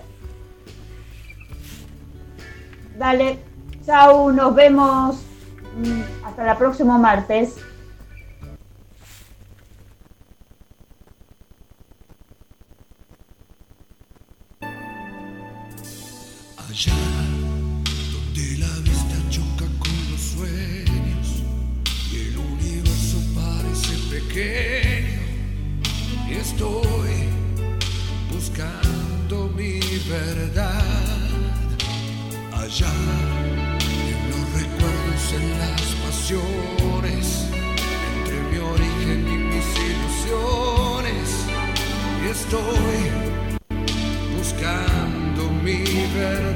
dale, chau, nos vemos mm, hasta el próximo martes. Allá donde la vista choca con los sueños y el universo parece pequeño, y estoy buscando mi verdad. Allá en los recuerdos, en las pasiones, entre mi origen y mis ilusiones, y estoy buscando mi verdad.